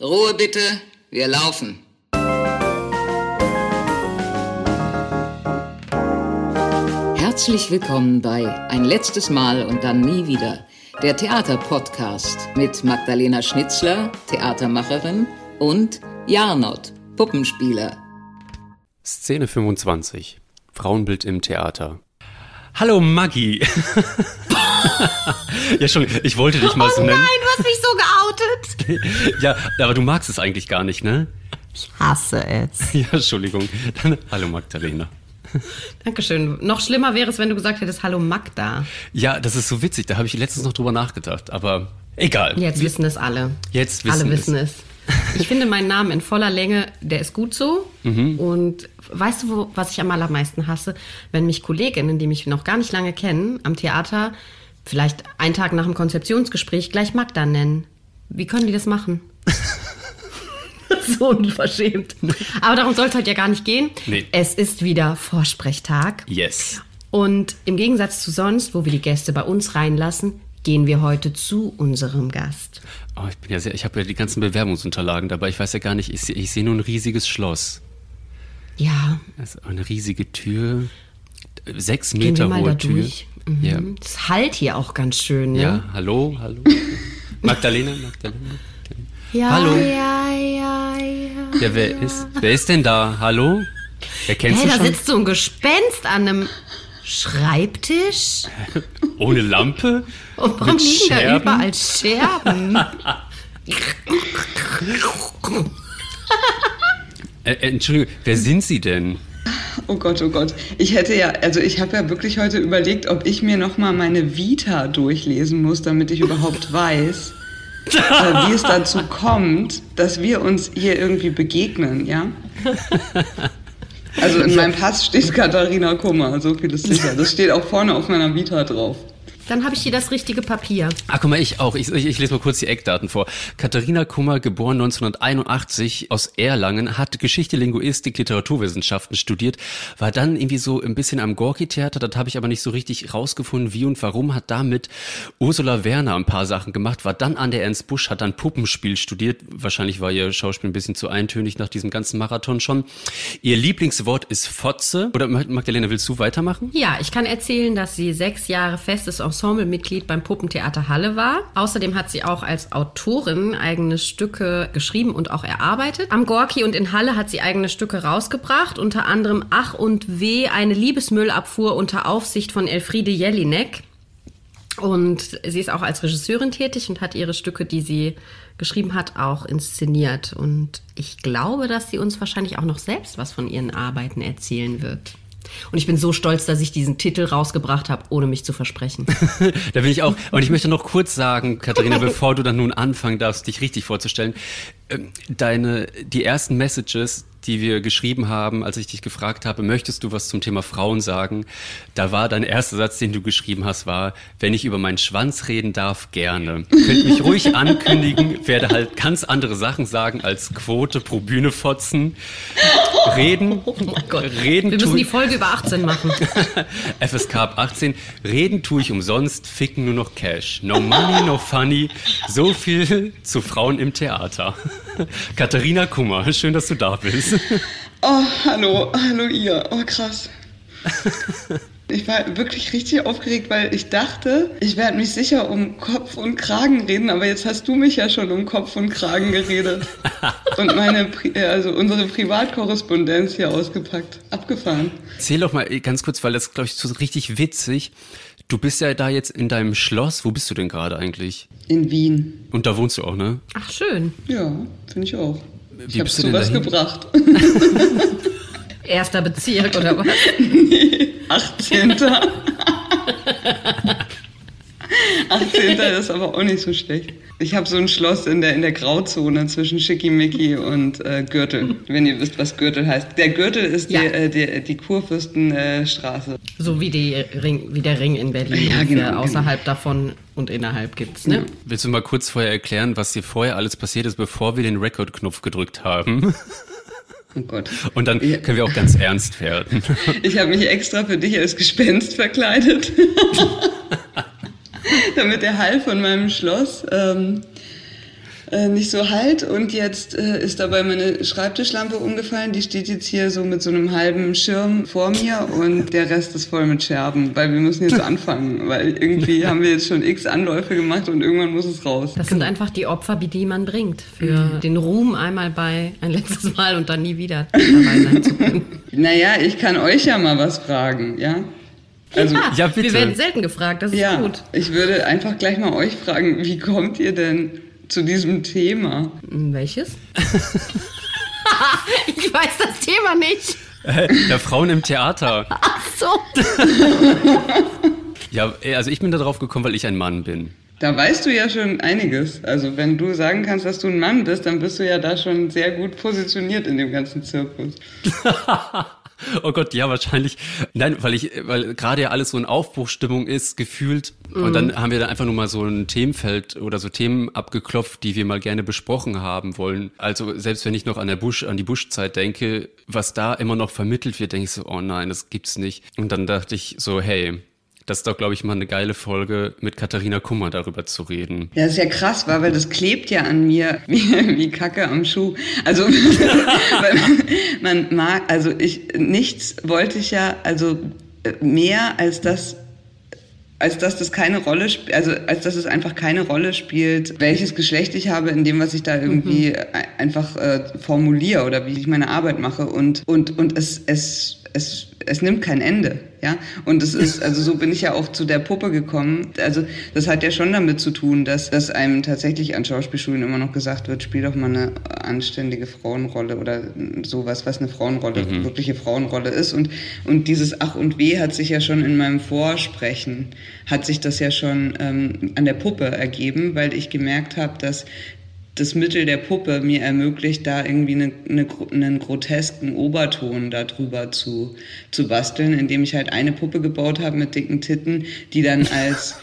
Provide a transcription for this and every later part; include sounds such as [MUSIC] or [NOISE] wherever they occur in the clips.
Ruhe bitte, wir laufen. Herzlich willkommen bei Ein letztes Mal und dann nie wieder, der Theaterpodcast mit Magdalena Schnitzler, Theatermacherin, und Jarnot, Puppenspieler. Szene 25. Frauenbild im Theater. Hallo Maggie. [LAUGHS] [LAUGHS] ja, schon, ich wollte dich mal oh so nennen. Nein, du hast mich so geoutet. [LAUGHS] ja, aber du magst es eigentlich gar nicht, ne? Ich hasse es. [LAUGHS] Ja, Entschuldigung. Dann, hallo Magdalena. Dankeschön. Noch schlimmer wäre es, wenn du gesagt hättest, hallo Magda. Ja, das ist so witzig. Da habe ich letztens noch drüber nachgedacht. Aber egal. Jetzt Wir- wissen es alle. Jetzt wissen alle wissen es. es. Ich finde meinen Namen in voller Länge, der ist gut so. Mhm. Und weißt du, wo, was ich am allermeisten hasse? Wenn mich Kolleginnen, die mich noch gar nicht lange kennen, am Theater, vielleicht einen Tag nach dem Konzeptionsgespräch gleich Magda nennen. Wie können die das machen? [LAUGHS] so unverschämt. Aber darum soll es heute ja gar nicht gehen. Nee. Es ist wieder Vorsprechtag. Yes. Und im Gegensatz zu sonst, wo wir die Gäste bei uns reinlassen, gehen wir heute zu unserem Gast. Oh, ich bin ja sehr, ich habe ja die ganzen Bewerbungsunterlagen dabei. Ich weiß ja gar nicht, ich, ich sehe nur ein riesiges Schloss. Ja, Das ist eine riesige Tür. Sechs Meter hohe Tür. durch. Mhm. Ja. Das halt hier auch ganz schön, ne? Ja, hallo, hallo. [LAUGHS] Magdalena, Magdalena. ja Hallo. ja, ja, ja. Ja, wer ist, wer ist denn da? Hallo? Wer kennst Hey, du da schon? sitzt so ein Gespenst an einem Schreibtisch. [LAUGHS] Ohne Lampe? Und warum Mit liegen da überall Scherben? [LAUGHS] Äh, äh, Entschuldigung, wer sind Sie denn? Oh Gott, oh Gott. Ich hätte ja, also ich habe ja wirklich heute überlegt, ob ich mir nochmal meine Vita durchlesen muss, damit ich überhaupt weiß, äh, wie es dazu kommt, dass wir uns hier irgendwie begegnen, ja? Also in meinem Pass steht Katharina Kummer, so viel ist sicher. Das steht auch vorne auf meiner Vita drauf. Dann habe ich hier das richtige Papier. Ah, guck mal, ich auch. Ich, ich, ich lese mal kurz die Eckdaten vor. Katharina Kummer, geboren 1981 aus Erlangen, hat Geschichte, Linguistik, Literaturwissenschaften studiert, war dann irgendwie so ein bisschen am Gorki-Theater, das habe ich aber nicht so richtig rausgefunden, wie und warum, hat damit Ursula Werner ein paar Sachen gemacht, war dann an der Ernst Busch, hat dann Puppenspiel studiert, wahrscheinlich war ihr Schauspiel ein bisschen zu eintönig nach diesem ganzen Marathon schon. Ihr Lieblingswort ist Fotze. Oder Magdalena, willst du weitermachen? Ja, ich kann erzählen, dass sie sechs Jahre festes Ensemblemitglied beim Puppentheater Halle war. Außerdem hat sie auch als Autorin eigene Stücke geschrieben und auch erarbeitet. Am Gorki und in Halle hat sie eigene Stücke rausgebracht, unter anderem Ach und Weh, eine Liebesmüllabfuhr unter Aufsicht von Elfriede Jelinek. Und sie ist auch als Regisseurin tätig und hat ihre Stücke, die sie geschrieben hat, auch inszeniert. Und ich glaube, dass sie uns wahrscheinlich auch noch selbst was von ihren Arbeiten erzählen wird. Und ich bin so stolz, dass ich diesen Titel rausgebracht habe, ohne mich zu versprechen. [LAUGHS] Da bin ich auch. Und ich möchte noch kurz sagen, Katharina, bevor du dann nun anfangen darfst, dich richtig vorzustellen, ähm, deine, die ersten Messages, die wir geschrieben haben, als ich dich gefragt habe, möchtest du was zum Thema Frauen sagen? Da war dein erster Satz, den du geschrieben hast, war, wenn ich über meinen Schwanz reden darf, gerne. Könnt mich ruhig ankündigen, werde halt ganz andere Sachen sagen als Quote pro Bühne fotzen. Reden, Oh mein Gott. reden Wir müssen die Folge über 18 machen. [LAUGHS] FSK ab 18. Reden tue ich umsonst, ficken nur noch Cash. No money, no funny. So viel zu Frauen im Theater. [LAUGHS] Katharina Kummer, schön, dass du da bist. [LAUGHS] Oh, hallo, hallo ihr. Oh, krass. Ich war wirklich richtig aufgeregt, weil ich dachte, ich werde mich sicher um Kopf und Kragen reden, aber jetzt hast du mich ja schon um Kopf und Kragen geredet. Und meine, äh, also unsere Privatkorrespondenz hier ausgepackt. Abgefahren. Erzähl doch mal ganz kurz, weil das, glaube ich, so richtig witzig. Du bist ja da jetzt in deinem Schloss. Wo bist du denn gerade eigentlich? In Wien. Und da wohnst du auch, ne? Ach, schön. Ja, finde ich auch. Ich Wie habe bist du denn sowas dahin? gebracht. [LAUGHS] Erster Bezirk oder was? 18. [LAUGHS] 18. ist aber auch nicht so schlecht. Ich habe so ein Schloss in der, in der Grauzone zwischen Schickimicki und äh, Gürtel, wenn ihr wisst, was Gürtel heißt. Der Gürtel ist Ja. die, äh, die, die Kurfürstenstraße. So wie, die Ring, wie der Ring in Berlin. Ja, ist. genau, Außerhalb davon und innerhalb gibt's, ne? Willst du mal kurz vorher erklären, was dir vorher alles passiert ist, bevor wir den Record-Knopf gedrückt haben? Oh Gott. Und dann Ja. können wir auch ganz ernst werden. Ich habe mich extra für dich als Gespenst verkleidet. [LAUGHS] [LAUGHS] damit der Hall von meinem Schloss ähm, äh, nicht so halt. Und jetzt äh, ist dabei meine Schreibtischlampe umgefallen. Die steht jetzt hier so mit so einem halben Schirm vor mir und der Rest ist voll mit Scherben, weil wir müssen jetzt anfangen, weil irgendwie [LAUGHS] haben wir jetzt schon x Anläufe gemacht und irgendwann muss es raus. Das sind einfach die Opfer, die man bringt für mhm. den Ruhm einmal bei ein letztes Mal und dann nie wieder dabei sein zu können. [LAUGHS] Naja, ich kann euch ja mal was fragen, ja? Also, ja, ja wir werden selten gefragt, das ist ja, gut. Ich würde einfach gleich mal euch fragen, wie kommt ihr denn zu diesem Thema? Welches? [LAUGHS] ich weiß das Thema nicht. Der Frauen im Theater. [LAUGHS] Ach so. ja, also ich bin da drauf gekommen, weil ich ein Mann bin. Da weißt du ja schon einiges. Also wenn du sagen kannst, dass du ein Mann bist, dann bist du ja da schon sehr gut positioniert in dem ganzen Zirkus. [LAUGHS] Oh Gott, ja, wahrscheinlich. Nein, weil ich, weil gerade ja alles so in Aufbruchstimmung ist, gefühlt. Mm. Und dann mhm. haben wir dann einfach nur mal so ein Themenfeld oder so Themen abgeklopft, die wir mal gerne besprochen haben wollen. Also selbst wenn ich noch an der Busch, an die Buschzeit denke, was da immer noch vermittelt wird, denke ich so, oh nein, das gibt's nicht. Und dann dachte ich so, hey, das ist doch, glaube ich, mal eine geile Folge, mit Katharina Kummer darüber zu reden. Ja, das ist ja krass, weil das klebt ja an mir [LAUGHS] wie, wie Kacke am Schuh. Also [LAUGHS] man mag, also ich, nichts wollte ich ja, also mehr als das als dass das keine Rolle spielt, also als dass es einfach keine Rolle spielt, welches Geschlecht ich habe in dem, was ich da irgendwie mhm. einfach äh, formuliere oder wie ich meine Arbeit mache und und und es es es es nimmt kein Ende, ja. Und es ist, also so bin ich ja auch zu der Puppe gekommen. Also das hat ja schon damit zu tun, dass, dass einem tatsächlich an Schauspielschulen immer noch gesagt wird, spiel doch mal eine anständige Frauenrolle oder sowas, was eine Frauenrolle, mhm. wirkliche Frauenrolle ist. Und, und dieses Ach und Weh hat sich ja schon in meinem Vorsprechen, hat sich das ja schon ähm, an der Puppe ergeben, weil ich gemerkt habe, dass das Mittel der Puppe mir ermöglicht, da irgendwie eine, eine, einen grotesken Oberton darüber zu, zu basteln, indem ich halt eine Puppe gebaut habe mit dicken Titten, die dann [LAUGHS] als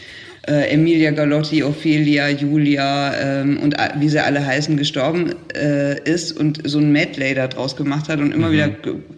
äh, Emilia Galotti, Ophelia, Julia ähm, und wie sie alle heißen, gestorben äh, ist und so ein Medley da draus gemacht hat und immer mhm. wieder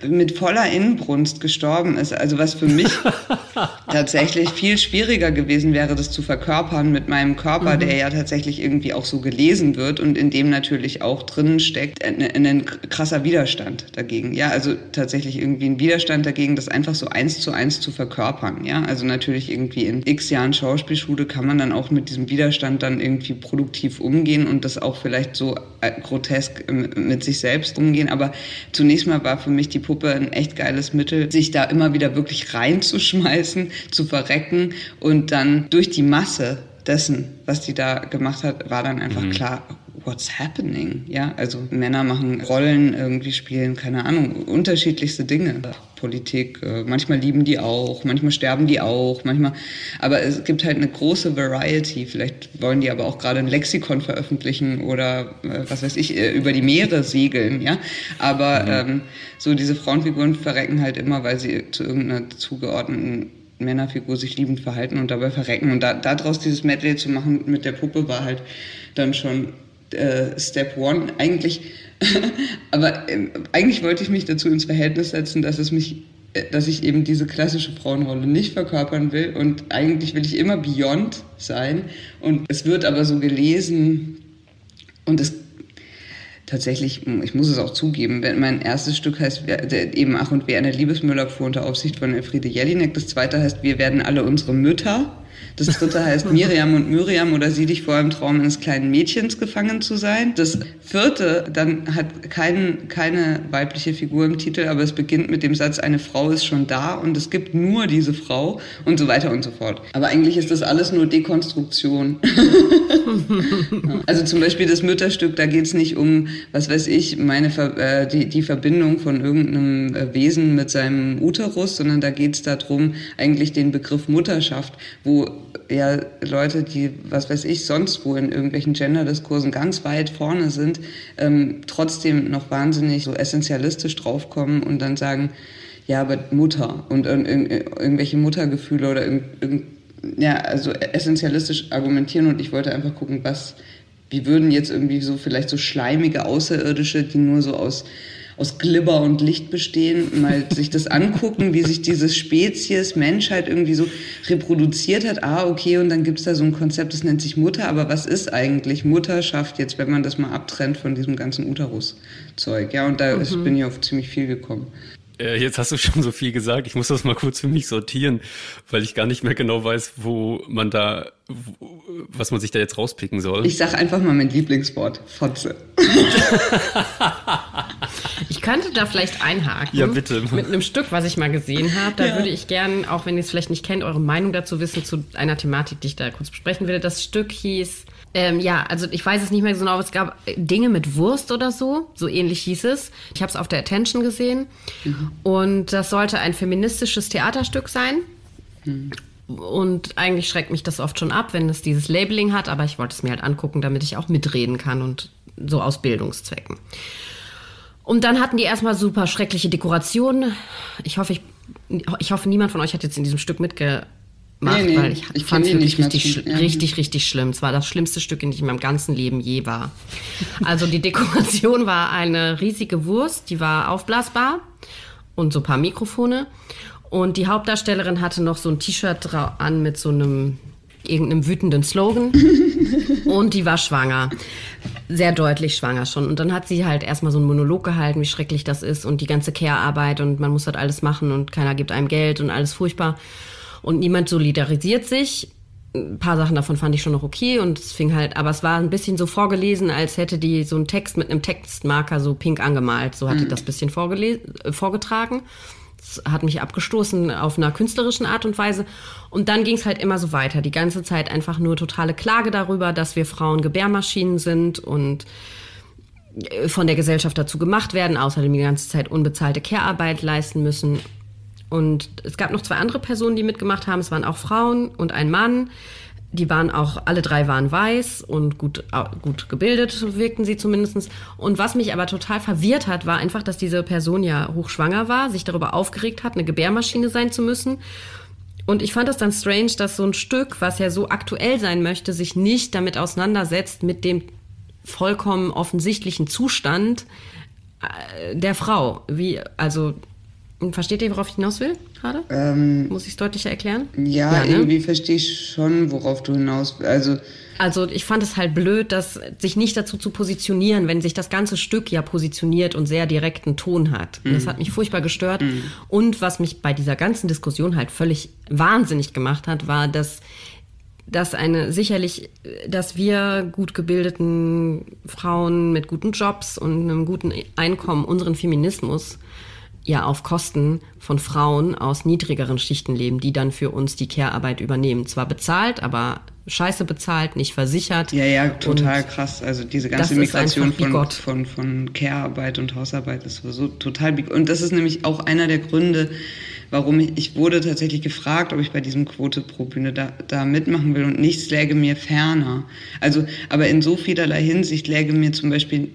mit voller Inbrunst gestorben ist. Also was für mich [LAUGHS] tatsächlich viel schwieriger gewesen wäre, das zu verkörpern mit meinem Körper, mhm. der ja tatsächlich irgendwie auch so gelesen wird und in dem natürlich auch drinnen steckt ein, ein krasser Widerstand dagegen. Ja, also tatsächlich irgendwie ein Widerstand dagegen, das einfach so eins zu eins zu verkörpern. Ja, also natürlich irgendwie in x Jahren Schauspielschule Schule kann man dann auch mit diesem Widerstand dann irgendwie produktiv umgehen und das auch vielleicht so äh, grotesk ähm, mit sich selbst umgehen. Aber zunächst mal war für mich die Puppe ein echt geiles Mittel, sich da immer wieder wirklich reinzuschmeißen, zu verrecken und dann durch die Masse dessen, was die da gemacht hat, war dann einfach mhm. klar, what's happening? Ja, also Männer machen Rollen, irgendwie spielen, keine Ahnung, unterschiedlichste Dinge. Politik. Äh, manchmal lieben die auch, manchmal sterben die auch, manchmal. Aber es gibt halt eine große Variety. Vielleicht wollen die aber auch gerade ein Lexikon veröffentlichen oder äh, was weiß ich, äh, über die Meere segeln, ja. Aber mhm. ähm, so diese Frauenfiguren verrecken halt immer, weil sie zu irgendeiner zugeordneten Männerfigur sich liebend verhalten und dabei verrecken. Und da, daraus dieses Medley zu machen mit der Puppe war halt dann schon äh, Step One. Eigentlich. [LAUGHS] Aber ähm, eigentlich wollte ich mich dazu ins Verhältnis setzen, dass es mich äh, dass ich eben diese klassische Frauenrolle nicht verkörpern will. Und eigentlich will ich immer beyond sein. Und es wird aber so gelesen und es tatsächlich, ich muss es auch zugeben, mein erstes Stück heißt eben Ach und Wer eine Liebesmüller fuhr unter Aufsicht von Elfriede Jelinek, das zweite heißt Wir werden alle unsere Mütter das dritte heißt [LAUGHS] Miriam und Miriam oder sieh dich vor im Traum eines kleinen Mädchens gefangen zu sein. Das vierte dann hat kein, keine weibliche Figur im Titel, aber es beginnt mit dem Satz, eine Frau ist schon da und es gibt nur diese Frau und so weiter und so fort. Aber eigentlich ist das alles nur Dekonstruktion. [LAUGHS] also zum Beispiel das Mütterstück, da geht es nicht um, was weiß ich, meine äh, die, die Verbindung von irgendeinem äh, Wesen mit seinem Uterus, sondern da geht es darum, eigentlich den Begriff Mutterschaft, wo ja Leute, die, was weiß ich, sonst wo in irgendwelchen Gender-Diskursen ganz weit vorne sind, ähm, trotzdem noch wahnsinnig so essentialistisch draufkommen und dann sagen, ja, aber Mutter und, und, und irgendwelche Muttergefühle oder irgend, ja, also essentialistisch argumentieren und ich wollte einfach gucken, was, wie würden jetzt irgendwie so vielleicht so schleimige Außerirdische, die nur so aus aus Glibber und Licht bestehen, mal [LAUGHS] sich das angucken, wie sich diese Spezies Menschheit irgendwie so reproduziert hat. Ah, okay, und dann gibt's da so ein Konzept, das nennt sich Mutter. Aber was ist eigentlich Mutterschaft jetzt, wenn man das mal abtrennt von diesem ganzen Uterus-Zeug? Ja, und da mhm. bin ich auf ziemlich viel gekommen. Äh, jetzt hast du schon so viel gesagt. Ich muss das mal kurz für mich sortieren, weil ich gar nicht mehr genau weiß, wo man da, was man sich da jetzt rauspicken soll. Ich sag einfach mal mein Lieblingswort, Fotze. [LAUGHS] ich könnte da vielleicht einhaken. Ja, bitte. Mit einem Stück, was ich mal gesehen habe. Da ja. würde ich gern, auch wenn ihr es vielleicht nicht kennt, eure Meinung dazu wissen, zu einer Thematik, die ich da kurz besprechen will. Das Stück hieß ähm, ja, also ich weiß es nicht mehr so genau, aber es gab Dinge mit Wurst oder so. So ähnlich hieß es. Ich habe es auf der Attention gesehen. Mhm. Und das sollte ein feministisches Theaterstück sein. Mhm. Und eigentlich schreckt mich das oft schon ab, wenn es dieses Labeling hat, aber ich wollte es mir halt angucken, damit ich auch mitreden kann und so aus Bildungszwecken. Und dann hatten die erstmal super schreckliche Dekorationen. Ich hoffe, ich, ich hoffe, niemand von euch hat jetzt in diesem Stück mitge macht, nee, nee, weil ich, ich fand es wirklich richtig, ja. richtig, richtig schlimm. Es war das schlimmste Stück, in dem ich in meinem ganzen Leben je war. Also die Dekoration war eine riesige Wurst, die war aufblasbar und so ein paar Mikrofone. Und die Hauptdarstellerin hatte noch so ein T-Shirt an mit so einem irgendeinem wütenden Slogan. und die war schwanger. Sehr deutlich schwanger schon. Und dann hat sie halt erstmal so einen Monolog gehalten, wie schrecklich das ist und die ganze Care-Arbeit und man muss halt alles machen und keiner gibt einem Geld und alles furchtbar und niemand solidarisiert sich. Ein paar Sachen davon fand ich schon noch okay und es fing halt, aber es war ein bisschen so vorgelesen, als hätte die so einen Text mit einem Textmarker so pink angemalt. So hat die mhm. das bisschen äh, vorgetragen. Das hat mich abgestoßen auf einer künstlerischen Art und Weise. Und dann ging es halt immer so weiter. Die ganze Zeit einfach nur totale Klage darüber, dass wir Frauen Gebärmaschinen sind und äh, von der Gesellschaft dazu gemacht werden, außerdem die ganze Zeit unbezahlte Care-Arbeit leisten müssen. Und es gab noch zwei andere Personen, die mitgemacht haben. Es waren auch Frauen und ein Mann. Die waren auch, alle drei waren weiß und gut, gut gebildet, wirkten sie zumindest. Und was mich aber total verwirrt hat, war einfach, dass diese Person ja hochschwanger war, sich darüber aufgeregt hat, eine Gebärmaschine sein zu müssen. Und ich fand es dann strange, dass so ein Stück, was ja so aktuell sein möchte, sich nicht damit auseinandersetzt mit dem vollkommen offensichtlichen Zustand äh, der Frau. Wie, also Versteht ihr, worauf ich hinaus will gerade? Ähm, Muss ich es deutlicher erklären? Ja, ja ne? irgendwie verstehe ich schon, worauf du hinaus willst. Also, also ich fand es halt blöd, dass sich nicht dazu zu positionieren, wenn sich das ganze Stück ja positioniert und sehr direkten Ton hat. Mhm. Das hat mich furchtbar gestört. Mhm. Und was mich bei dieser ganzen Diskussion halt völlig wahnsinnig gemacht hat, war, dass dass eine sicherlich, dass wir gut gebildeten Frauen mit guten Jobs und einem guten Einkommen unseren Feminismus ja auf Kosten von Frauen aus niedrigeren Schichten leben, die dann für uns die Care-Arbeit übernehmen. Zwar bezahlt, aber scheiße bezahlt, nicht versichert. Ja, ja, total und krass. Also diese ganze Migration von, von, von Care-Arbeit und Hausarbeit ist so total big. Und das ist nämlich auch einer der Gründe, warum ich, ich wurde tatsächlich gefragt, ob ich bei diesem Quote pro Bühne da, da mitmachen will und nichts läge mir ferner. Also, aber in so vielerlei Hinsicht läge mir zum Beispiel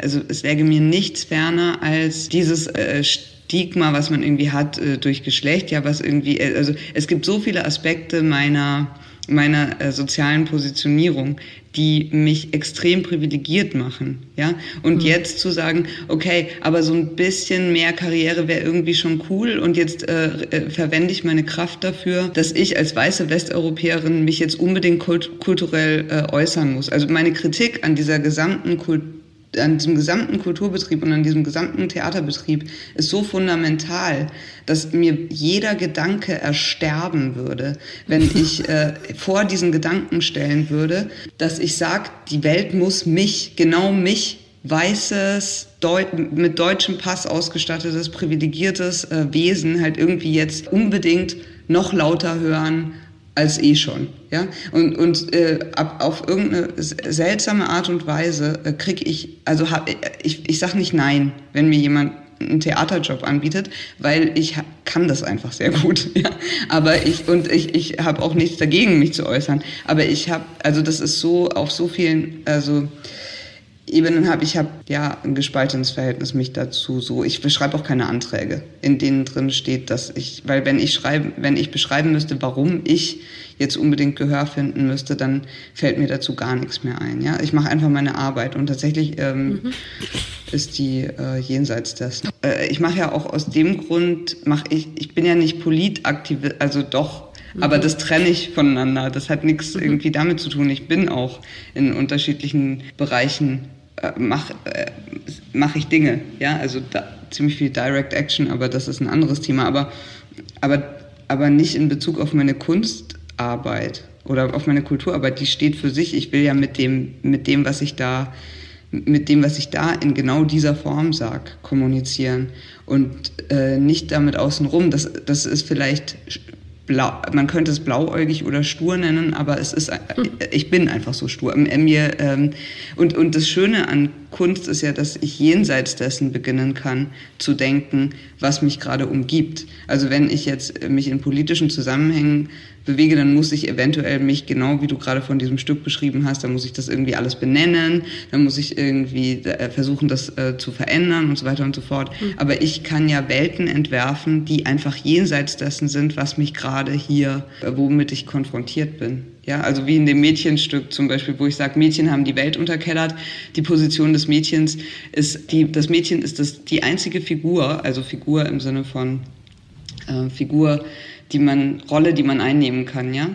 also es läge mir nichts ferner als dieses äh, Stigma, was man irgendwie hat äh, durch Geschlecht, ja, was irgendwie, äh, also es gibt so viele Aspekte meiner meiner äh, sozialen Positionierung, die mich extrem privilegiert machen, ja. Und mhm. jetzt zu sagen, okay, aber so ein bisschen mehr Karriere wäre irgendwie schon cool und jetzt äh, äh, verwende ich meine Kraft dafür, dass ich als weiße Westeuropäerin mich jetzt unbedingt kult kulturell äh, äußern muss. Also meine Kritik an dieser gesamten Kultur an diesem gesamten Kulturbetrieb und an diesem gesamten Theaterbetrieb ist so fundamental, dass mir jeder Gedanke ersterben würde, wenn [LAUGHS] ich äh, vor diesen Gedanken stellen würde, dass ich sage, die Welt muss mich, genau mich, weißes, Deut mit deutschem Pass ausgestattetes, privilegiertes äh, Wesen halt irgendwie jetzt unbedingt noch lauter hören als eh schon. Ja? Und, und äh, ab, auf irgendeine seltsame Art und Weise äh, kriege ich, also hab, ich, ich sage nicht nein, wenn mir jemand einen Theaterjob anbietet, weil ich kann das einfach sehr gut. [LAUGHS] Ja? Aber ich, und ich, ich habe auch nichts dagegen, mich zu äußern. Aber ich habe, also das ist so auf so vielen, also Ebenen habe ich habe ja ein gespaltenes Verhältnis mich dazu so ich beschreibe auch keine Anträge in denen drin steht dass ich weil wenn ich schreibe wenn ich beschreiben müsste warum ich jetzt unbedingt Gehör finden müsste dann fällt mir dazu gar nichts mehr ein ja ich mache einfach meine Arbeit und tatsächlich ähm, mhm ist die äh, jenseits dessen. Äh, ich mache ja auch aus dem Grund, mach ich, ich bin ja nicht Politaktivist, also doch, mhm. aber das trenne ich voneinander. Das hat nichts mhm. irgendwie damit zu tun. Ich bin auch in unterschiedlichen Bereichen mache äh, mach ich Dinge, ja, also da, ziemlich viel Direct Action, aber das ist ein anderes Thema, aber, aber, aber nicht in Bezug auf meine Kunstarbeit oder auf meine Kulturarbeit, die steht für sich. Ich will ja mit dem, mit dem, was ich da, mit dem, was ich da in genau dieser Form sag, kommunizieren und äh, nicht damit außenrum. Das, das ist vielleicht blau, man könnte es blauäugig oder stur nennen, aber es ist, ich bin einfach so stur. Mir, ähm, und, und das Schöne an Kunst ist ja, dass ich jenseits dessen beginnen kann zu denken, was mich gerade umgibt. Also wenn ich jetzt mich in politischen Zusammenhängen bewege, dann muss ich eventuell mich genau wie du gerade von diesem Stück beschrieben hast, dann muss ich das irgendwie alles benennen, dann muss ich irgendwie äh, versuchen, das äh, zu verändern und so weiter und so fort. Mhm. Aber ich kann ja Welten entwerfen, die einfach jenseits dessen sind, was mich gerade hier, äh, womit ich konfrontiert bin. Ja, also wie in dem Mädchenstück zum Beispiel, wo ich sage, Mädchen haben die Welt unterkellert. Die Position des Mädchens ist, die, das Mädchen ist das, die einzige Figur, also Figur im Sinne von äh, Figur, die man, Rolle, die man einnehmen kann, ja.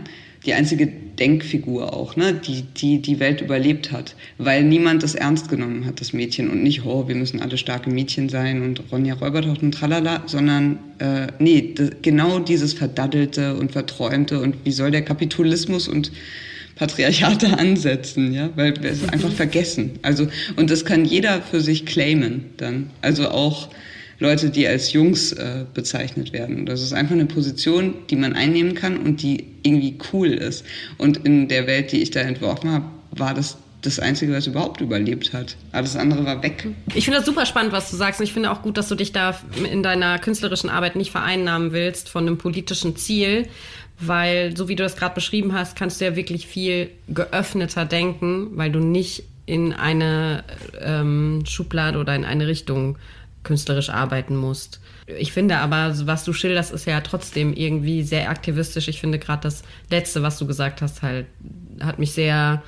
Die einzige Denkfigur auch, ne, die, die die Welt überlebt hat, weil niemand das ernst genommen hat, das Mädchen und nicht, oh, wir müssen alle starke Mädchen sein und Ronja Räubertocht und tralala, sondern äh, nee, genau dieses verdaddelte und verträumte und wie soll der Kapitalismus und Patriarchate [LAUGHS] ansetzen, ja, weil wir es einfach vergessen. Also und das kann jeder für sich claimen dann, also auch Leute, die als Jungs äh, bezeichnet werden. Das ist einfach eine Position, die man einnehmen kann und die irgendwie cool ist. Und in der Welt, die ich da entworfen habe, war das das Einzige, was überhaupt überlebt hat. Alles andere war weg. Ich finde das super spannend, was du sagst. Und ich finde auch gut, dass du dich da in deiner künstlerischen Arbeit nicht vereinnahmen willst von einem politischen Ziel. Weil, so wie du das gerade beschrieben hast, kannst du ja wirklich viel geöffneter denken, weil du nicht in eine ähm, Schublade oder in eine Richtung künstlerisch arbeiten musst. Ich finde aber, was du schilderst, ist ja trotzdem irgendwie sehr aktivistisch. Ich finde gerade das Letzte, was du gesagt hast, halt, hat mich sehr,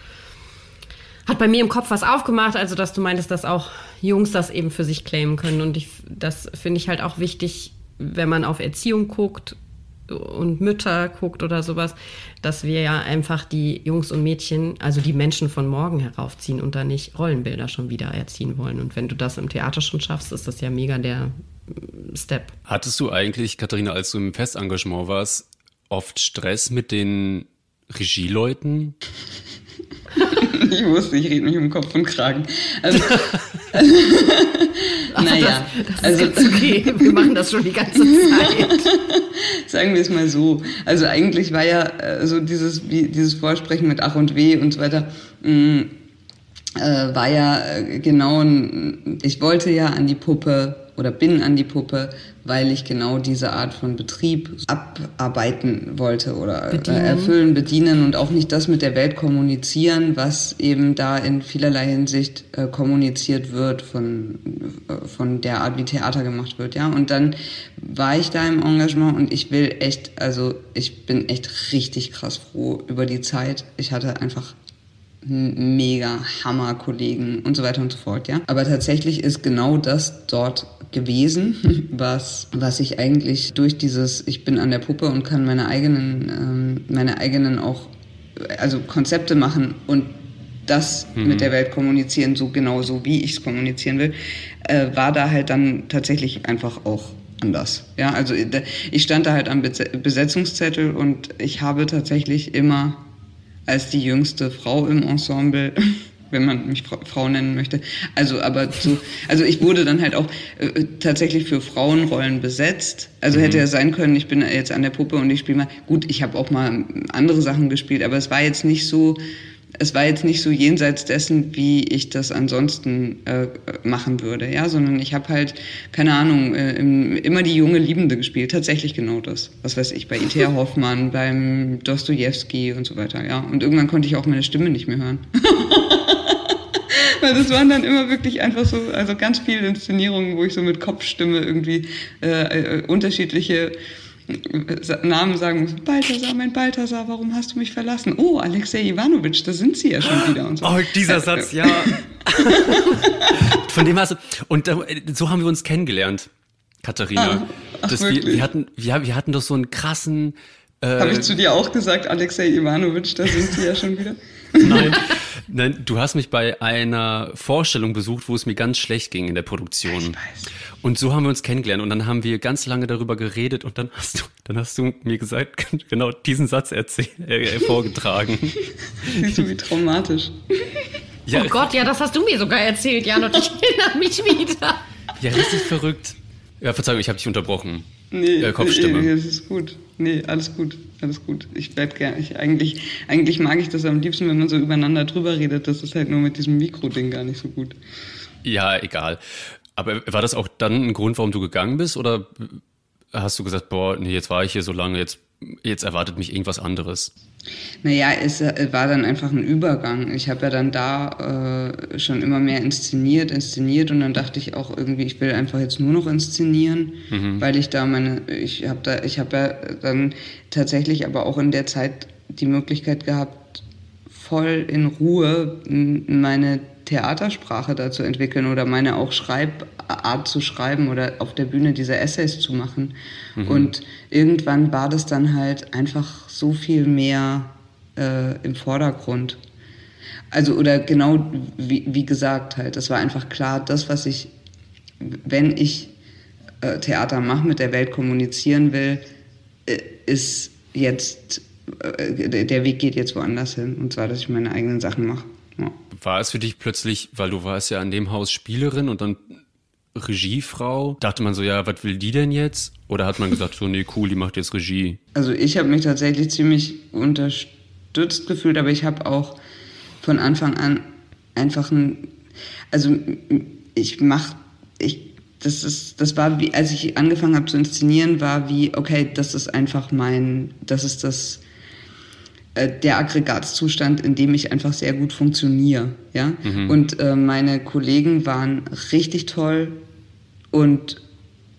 hat bei mir im Kopf was aufgemacht, also dass du meintest, dass auch Jungs das eben für sich claimen können. Und ich, das finde ich halt auch wichtig, wenn man auf Erziehung guckt und Mütter guckt oder sowas, dass wir ja einfach die Jungs und Mädchen, also die Menschen von morgen heraufziehen und da nicht Rollenbilder schon wieder erziehen wollen. Und wenn du das im Theater schon schaffst, ist das ja mega der mm, Step. Hattest du eigentlich, Katharina, als du im Festengagement warst, oft Stress mit den Regieleuten? [LAUGHS] ich wusste, ich rede mich um Kopf und Kragen. Also, [LAUGHS] naja, das, das also okay. Wir machen das schon die ganze Zeit. [LAUGHS] Sagen wir es mal so. Also eigentlich war ja äh, so dieses, wie, dieses Vorsprechen mit Ach und Weh und so weiter. Mh, mm, äh, war ja äh, genau, ein, ich wollte ja an die Puppe oder bin an die Puppe, weil ich genau diese Art von Betrieb abarbeiten wollte oder äh, bedienen. erfüllen, bedienen und auch nicht das mit der Welt kommunizieren, was eben da in vielerlei Hinsicht äh, kommuniziert wird von, äh, von der Art, wie Theater gemacht wird, ja. Und dann war ich da im Engagement und ich will echt, also ich bin echt richtig krass froh über die Zeit. Ich hatte einfach mega Hammer-Kollegen und so weiter und so fort, ja. Aber tatsächlich ist genau das dort gewesen, [LAUGHS] was, was ich eigentlich durch dieses, ich bin an der Puppe und kann meine eigenen, ähm, meine eigenen auch, also Konzepte machen und das mhm. mit der Welt kommunizieren, so genau so, wie ich es kommunizieren will, äh, war da halt dann tatsächlich einfach auch anders. Ja, also ich stand da halt am Besetzungszettel und ich habe tatsächlich immer als die jüngste Frau im Ensemble, [LAUGHS] wenn man mich Frau nennen möchte. Also, aber so, also ich wurde dann halt auch äh, tatsächlich für Frauenrollen besetzt. Also mhm. hätte ja sein können, ich bin jetzt an der Puppe und ich spiele mal. Gut, ich habe auch mal andere Sachen gespielt, aber es war jetzt nicht so es war jetzt nicht so jenseits dessen, wie ich das ansonsten äh, machen würde, ja, sondern ich habe halt, keine Ahnung, äh, im, immer die junge Liebende gespielt, tatsächlich genau das. Was weiß ich, bei I.T.A. [LAUGHS] Hoffmann, beim Dostoevsky und so weiter, ja. Und irgendwann konnte ich auch meine Stimme nicht mehr hören. [LAUGHS] Weil das waren dann immer wirklich einfach so, also ganz viele Inszenierungen, wo ich so mit Kopfstimme irgendwie äh, äh unterschiedliche Namen sagen muss. Balthasar, mein Balthasar, warum hast du mich verlassen? Oh, Alexei Ivanovich, da sind Sie ja schon wieder. Und so. Oh, dieser Satz, ja. [LAUGHS] von dem hast du, und so haben wir uns kennengelernt, Katharina. Ah, ach, dass wir, wir, hatten, wir, wir hatten doch so einen krassen. Äh, Habe ich zu dir auch gesagt, Alexei Ivanovic, da sind sie ja schon wieder. Nein, [LAUGHS] nein, du hast mich bei einer Vorstellung besucht, wo es mir ganz schlecht ging in der Produktion. Ich weiß. Und so haben wir uns kennengelernt und dann haben wir ganz lange darüber geredet und dann hast du, dann hast du mir gesagt, [LAUGHS] genau diesen Satz erzähl, äh, vorgetragen. [LAUGHS] Siehst du, wie traumatisch. Ja, oh Gott, ja, das hast du mir sogar erzählt, Jan, und ich [LAUGHS] erinnere mich wieder. Ja, richtig verrückt. Ja, Verzeihung, ich habe dich unterbrochen. Nee, äh, Kopfstimme. Nee, das ist gut. Nee, alles gut, alles gut. Ich bleib gern. Ich, eigentlich, eigentlich mag ich das am liebsten, wenn man so übereinander drüber redet. Das ist halt nur mit diesem Mikro-Ding gar nicht so gut. Ja, egal. Aber war das auch dann ein Grund, warum du gegangen bist? Oder hast du gesagt, boah, nee, jetzt war ich hier so lange, jetzt, jetzt erwartet mich irgendwas anderes? Naja, es äh, war dann einfach ein Übergang. Ich habe ja dann da äh, schon immer mehr inszeniert, inszeniert und dann dachte ich auch irgendwie, ich will einfach jetzt nur noch inszenieren, mhm. weil ich da meine, ich habe da, ich habe ja dann tatsächlich aber auch in der Zeit die Möglichkeit gehabt, voll in Ruhe meine Theatersprache da zu entwickeln oder meine auch Schreibart zu schreiben oder auf der Bühne diese Essays zu machen. Mhm. Und irgendwann war das dann halt einfach so viel mehr äh, im Vordergrund. Also, oder genau wie, wie gesagt halt, das war einfach klar, das, was ich, wenn ich äh, Theater mache, mit der Welt kommunizieren will, äh, ist jetzt, äh, der Weg geht jetzt woanders hin. Und zwar, dass ich meine eigenen Sachen mache. Ja. War es für dich plötzlich, weil du warst ja an dem Haus Spielerin und dann Regiefrau, dachte man so, ja, was will die denn jetzt? Oder hat man gesagt, so, nee, cool, die macht jetzt Regie? Also ich habe mich tatsächlich ziemlich unterstützt gefühlt, aber ich habe auch von Anfang an einfach ein, also ich mach, ich, das ist, das war wie, als ich angefangen habe zu inszenieren, war wie, okay, das ist einfach mein, das ist das, der Aggregatzustand, in dem ich einfach sehr gut funktioniere. Ja? Mhm. Und äh, meine Kollegen waren richtig toll und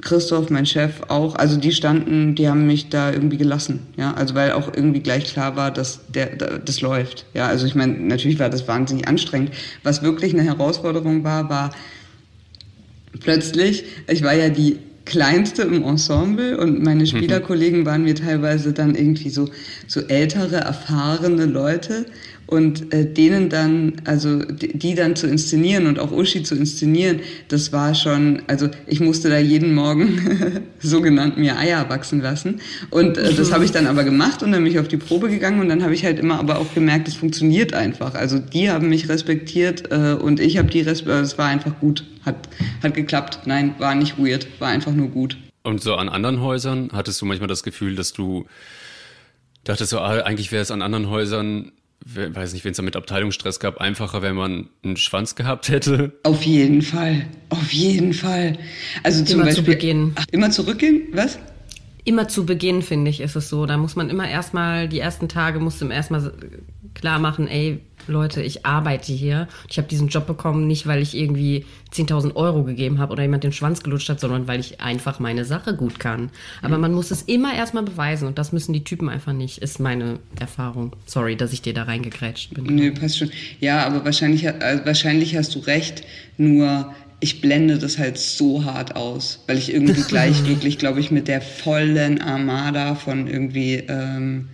Christoph, mein Chef, auch. Also die standen, die haben mich da irgendwie gelassen. Ja? Also weil auch irgendwie gleich klar war, dass der, das läuft. Ja? Also ich meine, natürlich war das wahnsinnig anstrengend. Was wirklich eine Herausforderung war, war plötzlich, ich war ja die kleinste im Ensemble und meine mhm. Spielerkollegen waren mir teilweise dann irgendwie so, so ältere, erfahrene Leute und äh, denen dann, also die, dann zu inszenieren und auch Uschi zu inszenieren, das war schon, also ich musste da jeden Morgen [LAUGHS] sogenannt mir Eier wachsen lassen. Und äh, das habe ich dann aber gemacht und dann bin ich auf die Probe gegangen und dann habe ich halt immer aber auch gemerkt, es funktioniert einfach. Also die haben mich respektiert äh, und ich habe die respektiert, es war einfach gut, hat, hat geklappt. Nein, war nicht weird, war einfach nur gut. Und so an anderen Häusern hattest du manchmal das Gefühl, dass du dachtest so, ah, eigentlich wäre es an anderen Häusern weiß nicht, wenn es da mit Abteilungsstress gab, einfacher, wenn man einen Schwanz gehabt hätte? Auf jeden Fall, auf jeden Fall. Also zum immer Beispiel, zu Beginn. Ach, immer zurückgehen? Was? Immer zu Beginn, finde ich, ist es so. Da muss man immer erstmal, die ersten Tage musst du erstmal klar machen, ey, Leute, ich arbeite hier. Ich habe diesen Job bekommen, nicht weil ich irgendwie 10.000 Euro gegeben habe oder jemand den Schwanz gelutscht hat, sondern weil ich einfach meine Sache gut kann. Aber man muss es immer erstmal beweisen und das müssen die Typen einfach nicht, ist meine Erfahrung. Sorry, dass ich dir da reingekrätscht bin. Nö, passt schon. Ja, aber wahrscheinlich, äh, wahrscheinlich hast du recht, nur ich blende das halt so hart aus, weil ich irgendwie gleich [LAUGHS] wirklich, glaube ich, mit der vollen Armada von irgendwie, ähm,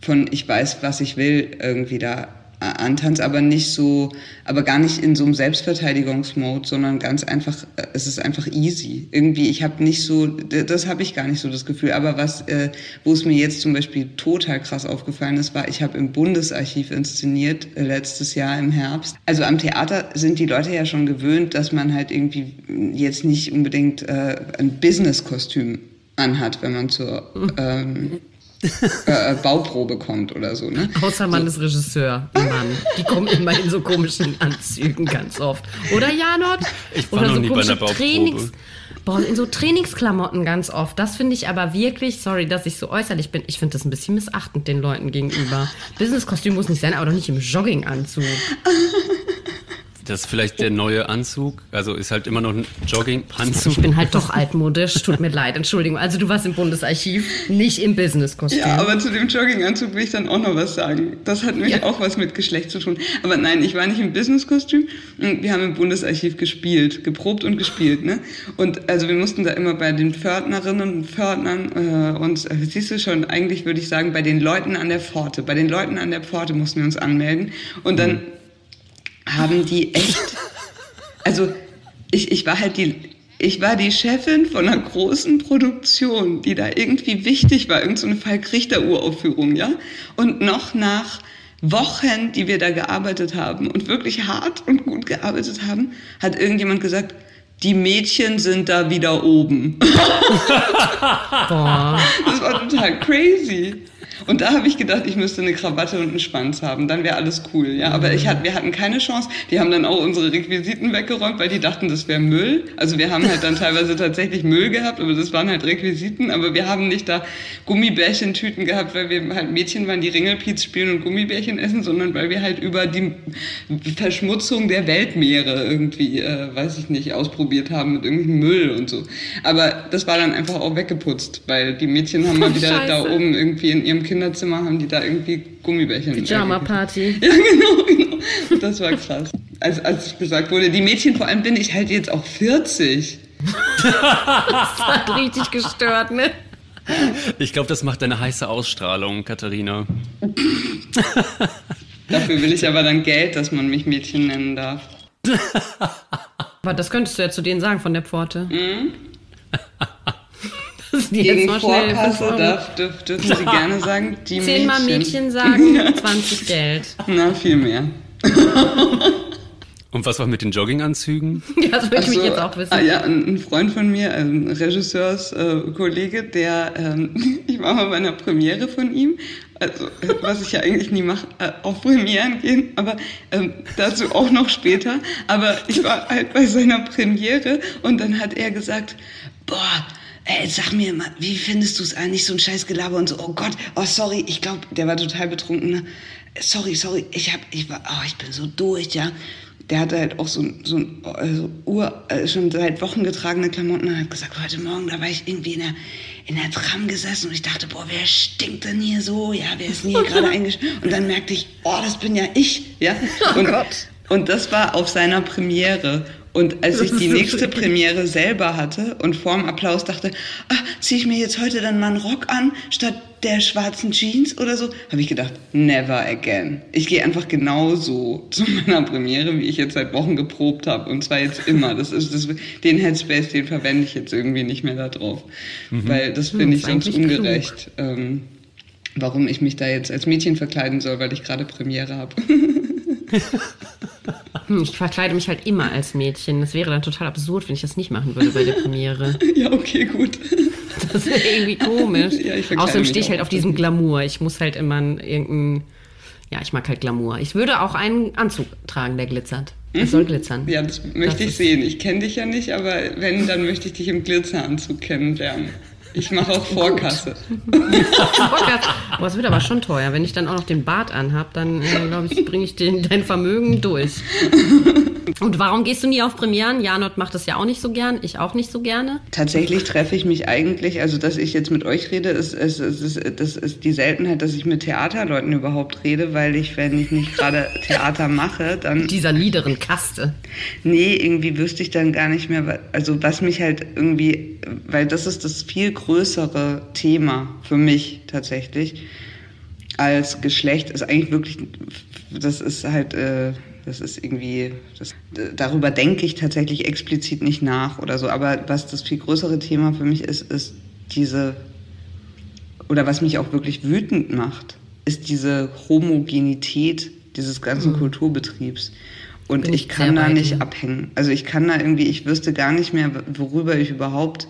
von ich weiß, was ich will, irgendwie da antanzt, aber nicht so, aber gar nicht in so einem Selbstverteidigungsmode, sondern ganz einfach, äh, es ist einfach easy. Irgendwie, ich habe nicht so, das habe ich gar nicht so das Gefühl. Aber was, äh, wo es mir jetzt zum Beispiel total krass aufgefallen ist, war, ich habe im Bundesarchiv inszeniert äh, letztes Jahr im Herbst. Also am Theater sind die Leute ja schon gewöhnt, dass man halt irgendwie jetzt nicht unbedingt äh, ein Business-Kostüm anhat, wenn man zur ähm, [LAUGHS] äh, äh, Bauprobe kommt oder so. Ne? Außer man so. ist Regisseur, Mann. Die kommen immer in so komischen Anzügen ganz oft. Oder Janot? Ich war oder noch so nie bei einer Bauprobe. Trainings Boah, in so Trainingsklamotten ganz oft. Das finde ich aber wirklich, sorry, dass ich so äußerlich bin. Ich finde das ein bisschen missachtend den Leuten gegenüber. Businesskostüm muss nicht sein, aber doch nicht im Jogginganzug. [LAUGHS] Das ist vielleicht der neue Anzug. Also ist halt immer noch ein Jogginganzug. Ich bin halt doch altmodisch. Tut mir leid. Entschuldigung. Also du warst im Bundesarchiv, nicht im Businesskostüm. Ja, aber zu dem Jogginganzug will ich dann auch noch was sagen. Das hat nämlich ja. auch was mit Geschlecht zu tun. Aber nein, ich war nicht im Businesskostüm. Wir haben im Bundesarchiv gespielt, geprobt und gespielt. Ne? Und also wir mussten da immer bei den Pförtnerinnen und Pförtnern äh, und äh, siehst du schon, eigentlich würde ich sagen, bei den Leuten an der Pforte. Bei den Leuten an der Pforte mussten wir uns anmelden. Und dann... Haben die echt, also ich, ich war halt die, ich war die Chefin von einer großen Produktion, die da irgendwie wichtig war, irgendeine so Falk-Richter-Uraufführung, ja? Und noch nach Wochen, die wir da gearbeitet haben und wirklich hart und gut gearbeitet haben, hat irgendjemand gesagt, die Mädchen sind da wieder oben. [LAUGHS] Das war total crazy. Und da habe ich gedacht, ich müsste eine Krawatte und einen Schwanz haben, dann wäre alles cool. Ja, aber ich hat, wir hatten keine Chance. Die haben dann auch unsere Requisiten weggeräumt, weil die dachten, das wäre Müll. Also wir haben halt dann [LAUGHS] teilweise tatsächlich Müll gehabt, aber das waren halt Requisiten. Aber wir haben nicht da Gummibärchentüten gehabt, weil wir halt Mädchen waren, die Ringelpiez spielen und Gummibärchen essen, sondern weil wir halt über die Verschmutzung der Weltmeere irgendwie, äh, weiß ich nicht, ausprobiert haben mit irgendwelchen Müll und so. Aber das war dann einfach auch weggeputzt, weil die Mädchen haben mal [LAUGHS] wieder Scheiße. da oben irgendwie in ihrem Kinderzimmer haben die da irgendwie Gummibärchen. Pyjama-Party. [LAUGHS] Ja, genau, genau. Das war krass. Als, als gesagt wurde, die Mädchen, vor allem bin ich halt jetzt auch 40. das hat richtig gestört, ne? Ich glaube, das macht eine heiße Ausstrahlung, Katharina. Dafür will ich aber dann Geld, dass man mich Mädchen nennen darf. Aber das könntest du ja zu denen sagen von der Pforte. Mhm. Gegen Vorkasse darf, dürf, dürfen Sie gerne [LAUGHS] sagen, die Zehnmal Mädchen. Mädchen sagen, [LAUGHS] 20 Geld. Na, viel mehr. Und was war mit den Jogginganzügen? Ja, das würde ich mich jetzt auch wissen. Ah, ja, ein Freund von mir, ein Regisseurskollege, äh, der, ähm, [LAUGHS] ich war mal bei einer Premiere von ihm, also was ich ja eigentlich nie mache, äh, auf Premieren gehen, aber ähm, dazu auch noch später. Aber ich war halt bei seiner Premiere und dann hat er gesagt, boah, ey, sag mir mal, wie findest du es eigentlich, so ein scheiß Gelaber und so, oh Gott, oh sorry, ich glaube, der war total betrunken, ne? Sorry, sorry, ich hab, ich war, oh, ich bin so durch, ja. Der hatte halt auch so, so ein also Uhr, äh, schon seit Wochen getragene Klamotten und hat gesagt, heute Morgen, da war ich irgendwie in der, in der Tram gesessen und ich dachte, boah, wer stinkt denn hier so? Ja, wer ist denn hier gerade [LAUGHS] eingeschlafen? Und dann merkte ich, oh, das bin ja ich, ja. Oh und, oh Gott. Und das war auf seiner Premiere. Und als ich die nächste Premiere selber hatte und vorm Applaus dachte, ah, ziehe ich mir jetzt heute dann mal einen Rock an statt der schwarzen Jeans oder so, habe ich gedacht, never again. Ich gehe einfach genauso zu [LAUGHS] meiner Premiere, wie ich jetzt seit Wochen geprobt habe. Und zwar jetzt immer. Das ist das, den Headspace, den verwende ich jetzt irgendwie nicht mehr da drauf. Mhm. Weil das hm, finde ich sonst ungerecht. Ähm, warum ich mich da jetzt als Mädchen verkleiden soll, weil ich gerade Premiere habe. [LAUGHS] [LAUGHS] Hm, ich verkleide mich halt immer als Mädchen. Das wäre dann total absurd, wenn ich das nicht machen würde bei der Premiere. [LAUGHS] ja, okay, gut. [LAUGHS] Das wäre irgendwie komisch. Ja, Außerdem stehe ich halt auf diesem Glamour. Ich muss halt immer irgendein. Ja, ich mag halt Glamour. Ich würde auch einen Anzug tragen, der glitzert. Es soll mhm. glitzern. Ja, das möchte das ich sehen. Ich kenne dich ja nicht, aber wenn, dann möchte ich dich im Glitzeranzug kennenlernen. Ich mache auch Vorkasse. [LAUGHS] Vorkasse. Boah, das wird aber schon teuer. Wenn ich dann auch noch den Bart anhab, dann äh, glaube ich, bringe ich den, dein Vermögen durch. Und warum gehst du nie auf Premieren? Janot macht das ja auch nicht so gern, ich auch nicht so gerne. Tatsächlich treffe ich mich eigentlich, also dass ich jetzt mit euch rede, ist, ist, ist, ist, das ist die Seltenheit, dass ich mit Theaterleuten überhaupt rede, weil ich, wenn ich nicht gerade Theater mache, dann... [LAUGHS] Dieser niederen Kaste. Nee, irgendwie wüsste ich dann gar nicht mehr, also was mich halt irgendwie, weil das ist das viel größere Thema für mich tatsächlich als Geschlecht, ist eigentlich wirklich, das ist halt... Äh, das ist irgendwie, das, darüber denke ich tatsächlich explizit nicht nach oder so. Aber was das viel größere Thema für mich ist, ist diese, oder was mich auch wirklich wütend macht, ist diese Homogenität dieses ganzen mhm. Kulturbetriebs. Und ich, ich kann da nicht abhängen. Also ich kann da irgendwie, ich wüsste gar nicht mehr, worüber ich überhaupt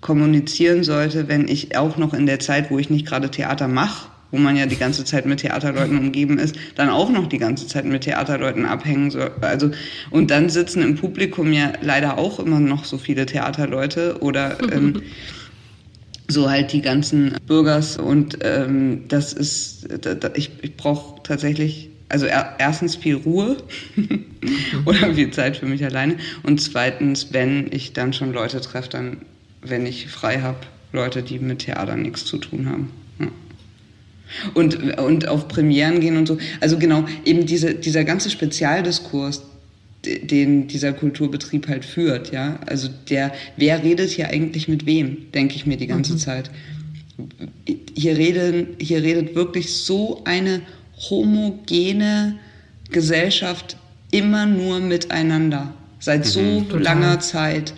kommunizieren sollte, wenn ich auch noch in der Zeit, wo ich nicht gerade Theater mache, wo man ja die ganze Zeit mit Theaterleuten umgeben ist, dann auch noch die ganze Zeit mit Theaterleuten abhängen soll. Also, und dann sitzen im Publikum ja leider auch immer noch so viele Theaterleute oder [LAUGHS] ähm, so halt die ganzen Bürgers und ähm, das ist, da, da, ich, ich brauche tatsächlich also er, erstens viel Ruhe [LAUGHS] oder viel Zeit für mich alleine und zweitens, wenn ich dann schon Leute treffe, dann, wenn ich frei habe, Leute, die mit Theater nichts zu tun haben. Und, und auf Premieren gehen und so. Also genau, eben diese, dieser ganze Spezialdiskurs, den dieser Kulturbetrieb halt führt, ja. Also der, wer redet hier eigentlich mit wem, denke ich mir die ganze mhm. Zeit. Hier, reden, hier redet wirklich so eine homogene Gesellschaft immer nur miteinander. Seit mhm, so total. langer Zeit.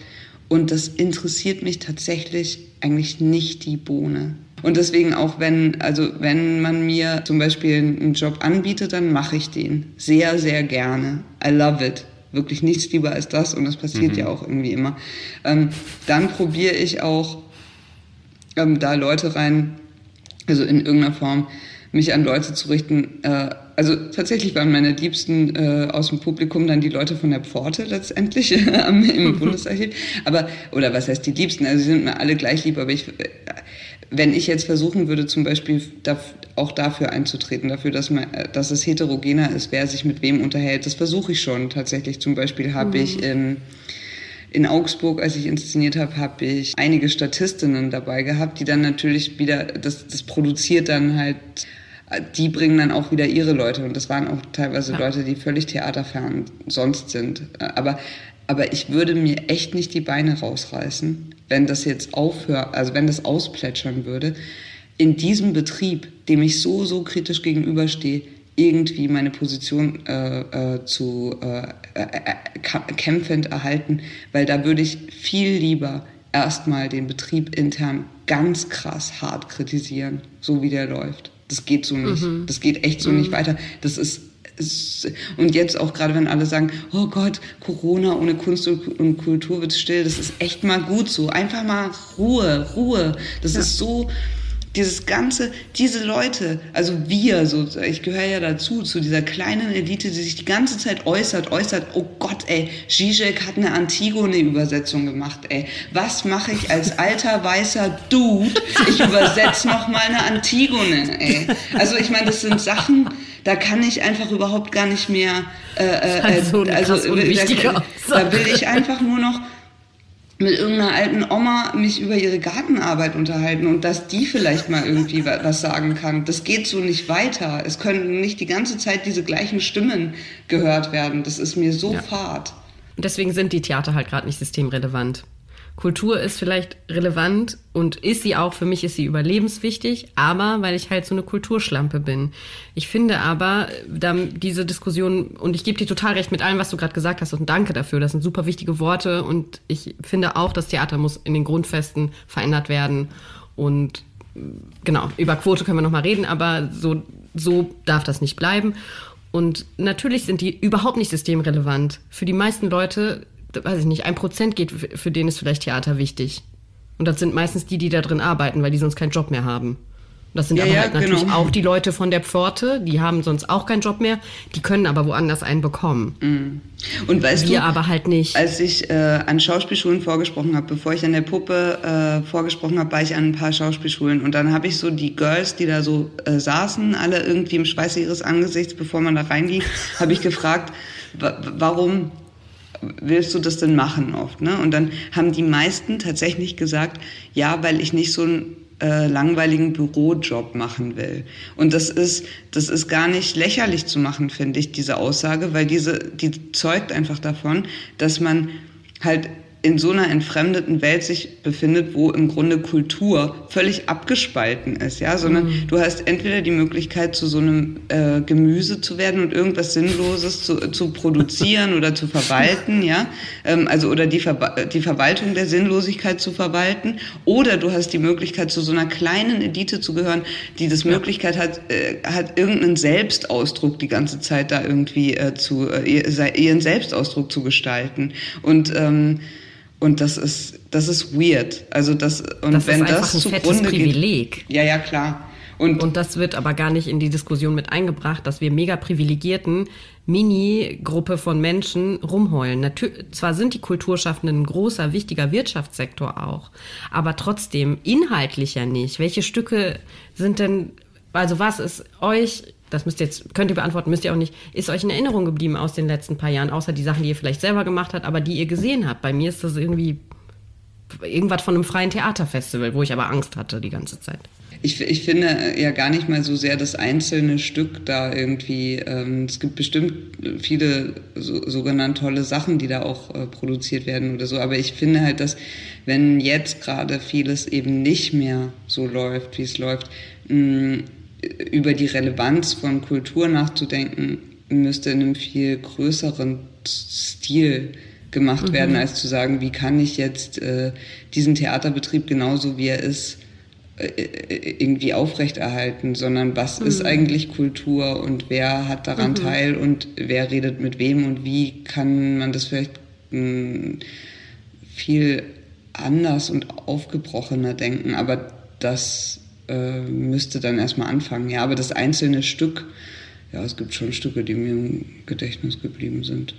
Und das interessiert mich tatsächlich eigentlich nicht die Bohne. Und deswegen auch wenn, also wenn man mir zum Beispiel einen Job anbietet, dann mache ich den. Sehr, sehr gerne. I love it. Wirklich nichts lieber als das und das passiert mhm. ja auch irgendwie immer. Ähm, dann probiere ich auch ähm, da Leute rein, also in irgendeiner Form, mich an Leute zu richten. Äh, also tatsächlich waren meine Liebsten äh, aus dem Publikum dann die Leute von der Pforte letztendlich [LAUGHS] im. [LAUGHS] Bundesarchiv. Aber, oder was heißt die Liebsten? Also sie sind mir alle gleich lieb, aber ich, äh, wenn ich jetzt versuchen würde, zum Beispiel auch dafür einzutreten, dafür, dass, man, dass es heterogener ist, wer sich mit wem unterhält, das versuche ich schon tatsächlich. Zum Beispiel habe mhm. ich in, in Augsburg, als ich inszeniert habe, habe ich einige Statistinnen dabei gehabt, die dann natürlich wieder, das, das produziert dann halt die bringen dann auch wieder ihre Leute. Und das waren auch teilweise ja. Leute, die völlig theaterfern sonst sind. Aber, aber ich würde mir echt nicht die Beine rausreißen, wenn das jetzt aufhört, also wenn das ausplätschern würde, in diesem Betrieb, dem ich so, so kritisch gegenüberstehe, irgendwie meine Position äh, äh, zu äh, äh, kämpfend erhalten, weil da würde ich viel lieber erstmal den Betrieb intern ganz krass hart kritisieren, so wie der läuft. Das geht so nicht. Mhm. Das geht echt so mhm. nicht weiter. Das ist und jetzt auch gerade, wenn alle sagen, oh Gott, Corona ohne Kunst und Kultur wird still, das ist echt mal gut so. Einfach mal Ruhe, Ruhe. Das ja. ist so, dieses ganze, diese Leute, also wir, so, ich gehöre ja dazu, zu dieser kleinen Elite, die sich die ganze Zeit äußert, äußert, oh Gott, ey, Zizek hat eine Antigone-Übersetzung gemacht, ey. Was mache ich als alter weißer Dude? Ich übersetze noch mal eine Antigone, ey. Also ich meine, das sind Sachen, da kann ich einfach überhaupt gar nicht mehr, äh, äh, also, also da, da will ich einfach nur noch mit irgendeiner alten Oma mich über ihre Gartenarbeit unterhalten und dass die vielleicht mal irgendwie was sagen kann. Das geht so nicht weiter. Es können nicht die ganze Zeit diese gleichen Stimmen gehört werden. Das ist mir so ja. fad. Und deswegen sind die Theater halt gerade nicht systemrelevant. Kultur ist vielleicht relevant und ist sie auch, für mich ist sie überlebenswichtig, aber weil ich halt so eine Kulturschlampe bin. Ich finde aber, diese Diskussion, und ich gebe dir total recht mit allem, was du gerade gesagt hast und danke dafür, das sind super wichtige Worte und ich finde auch, das Theater muss in den Grundfesten verändert werden und genau, über Quote können wir nochmal reden, aber so, so darf das nicht bleiben. Und natürlich sind die überhaupt nicht systemrelevant. Für die meisten Leute weiß ich nicht, ein Prozent geht, für den ist vielleicht Theater wichtig. Und das sind meistens die, die da drin arbeiten, weil die sonst keinen Job mehr haben. Das sind ja, aber ja, halt natürlich genau. auch die Leute von der Pforte, die haben sonst auch keinen Job mehr, die können aber woanders einen bekommen. Mhm. Und weißt Wir du, aber halt nicht. Als ich äh, an Schauspielschulen vorgesprochen habe, bevor ich an der Puppe äh, vorgesprochen habe, war ich an ein paar Schauspielschulen und dann habe ich so die Girls, die da so äh, saßen, alle irgendwie im Schweiße ihres Angesichts, bevor man da reinging, [LAUGHS] habe ich gefragt, warum willst du das denn machen oft? Ne? Und dann haben die meisten tatsächlich gesagt, ja, weil ich nicht so einen äh, langweiligen Bürojob machen will. Und das ist, das ist gar nicht lächerlich zu machen, finde ich, diese Aussage, weil diese, die zeugt einfach davon, dass man halt in so einer entfremdeten Welt sich befindet, wo im Grunde Kultur völlig abgespalten ist, ja, sondern mhm. du hast entweder die Möglichkeit, zu so einem äh, Gemüse zu werden und irgendwas Sinnloses zu, zu produzieren [LAUGHS] oder zu verwalten, ja, ähm, also oder die, Ver die Verwaltung der Sinnlosigkeit zu verwalten, oder du hast die Möglichkeit, zu so einer kleinen Elite zu gehören, die das ja. Möglichkeit hat, äh, hat irgendeinen Selbstausdruck die ganze Zeit da irgendwie äh, zu äh, ihren Selbstausdruck zu gestalten und ähm, und das ist, das ist weird. Also das, und das wenn ist das ein fettes Privileg. Geht, ja, ja, klar. Und, und das wird aber gar nicht in die Diskussion mit eingebracht, dass wir mega privilegierten Mini-Gruppe von Menschen rumheulen. Natür zwar sind die Kulturschaffenden ein großer, wichtiger Wirtschaftssektor auch, aber trotzdem inhaltlicher nicht. Welche Stücke sind denn, also was ist euch das müsst ihr jetzt, könnt ihr beantworten, müsst ihr auch nicht, ist euch in Erinnerung geblieben aus den letzten paar Jahren, außer die Sachen, die ihr vielleicht selber gemacht habt, aber die ihr gesehen habt? Bei mir ist das irgendwie irgendwas von einem freien Theaterfestival, wo ich aber Angst hatte die ganze Zeit. Ich, ich finde ja gar nicht mal so sehr das einzelne Stück da irgendwie. Ähm, es gibt bestimmt viele so, sogenannte tolle Sachen, die da auch äh, produziert werden oder so. Aber ich finde halt, dass wenn jetzt gerade vieles eben nicht mehr so läuft, wie es läuft, mh, über die Relevanz von Kultur nachzudenken, müsste in einem viel größeren Stil gemacht mhm. werden, als zu sagen, wie kann ich jetzt äh, diesen Theaterbetrieb genauso wie er ist äh, äh, irgendwie aufrechterhalten, sondern was mhm. ist eigentlich Kultur und wer hat daran mhm. teil und wer redet mit wem und wie kann man das vielleicht mh, hm, viel anders und aufgebrochener denken. Aber das äh, müsste dann erstmal anfangen. Ja, aber das einzelne Stück, ja, es gibt schon Stücke, die mir im Gedächtnis geblieben sind.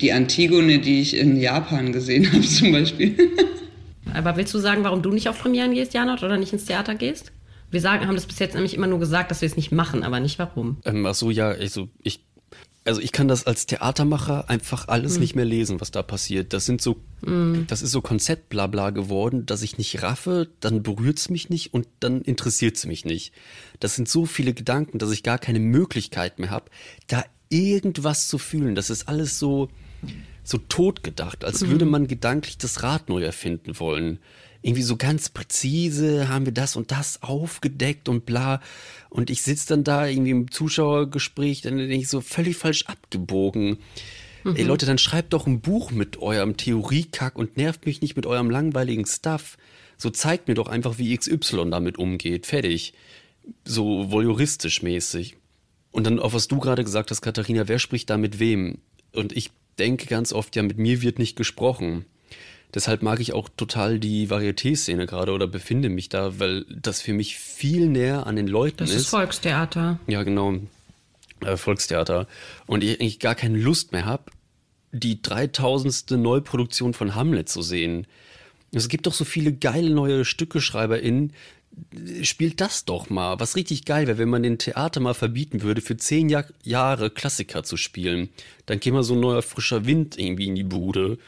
Die Antigone, die ich in Japan gesehen [LAUGHS] habe zum Beispiel. Aber willst du sagen, warum du nicht auf Premieren gehst, Janot, oder nicht ins Theater gehst? Wir sagen, haben das bis jetzt nämlich immer nur gesagt, dass wir es nicht machen, aber nicht warum. Ähm, ach so, ja, also ich, also ich kann das als Theatermacher einfach alles mhm. nicht mehr lesen, was da passiert. Das sind so, mhm. das ist so Konzeptblabla geworden, dass ich nicht raffe, dann berührt es mich nicht und dann interessiert es mich nicht. Das sind so viele Gedanken, dass ich gar keine Möglichkeit mehr habe, da irgendwas zu fühlen. Das ist alles so, so tot gedacht, als mhm. würde man gedanklich das Rad neu erfinden wollen. Irgendwie so ganz präzise haben wir das und das aufgedeckt und bla. Und ich sitze dann da irgendwie im Zuschauergespräch, dann denke ich so völlig falsch abgebogen. Mhm. Ey Leute, dann schreibt doch ein Buch mit eurem Theoriekack und nervt mich nicht mit eurem langweiligen Stuff. So zeigt mir doch einfach, wie XY damit umgeht. Fertig. So voyeuristisch mäßig. Und dann, auf was du gerade gesagt hast, Katharina, wer spricht da mit wem? Und ich denke ganz oft, ja, mit mir wird nicht gesprochen. Deshalb mag ich auch total die Varieté-Szene gerade oder befinde mich da, weil das für mich viel näher an den Leuten das ist. Das ist Volkstheater. Ja, genau. Äh, Volkstheater. Und ich eigentlich gar keine Lust mehr habe, die 3000. Neuproduktion von Hamlet zu sehen. Es gibt doch so viele geile neue StückeschreiberInnen, spielt das doch mal. Was richtig geil wäre, wenn man den Theater mal verbieten würde, für zehn Jahr, Jahre Klassiker zu spielen. Dann käme mal so ein neuer frischer Wind irgendwie in die Bude.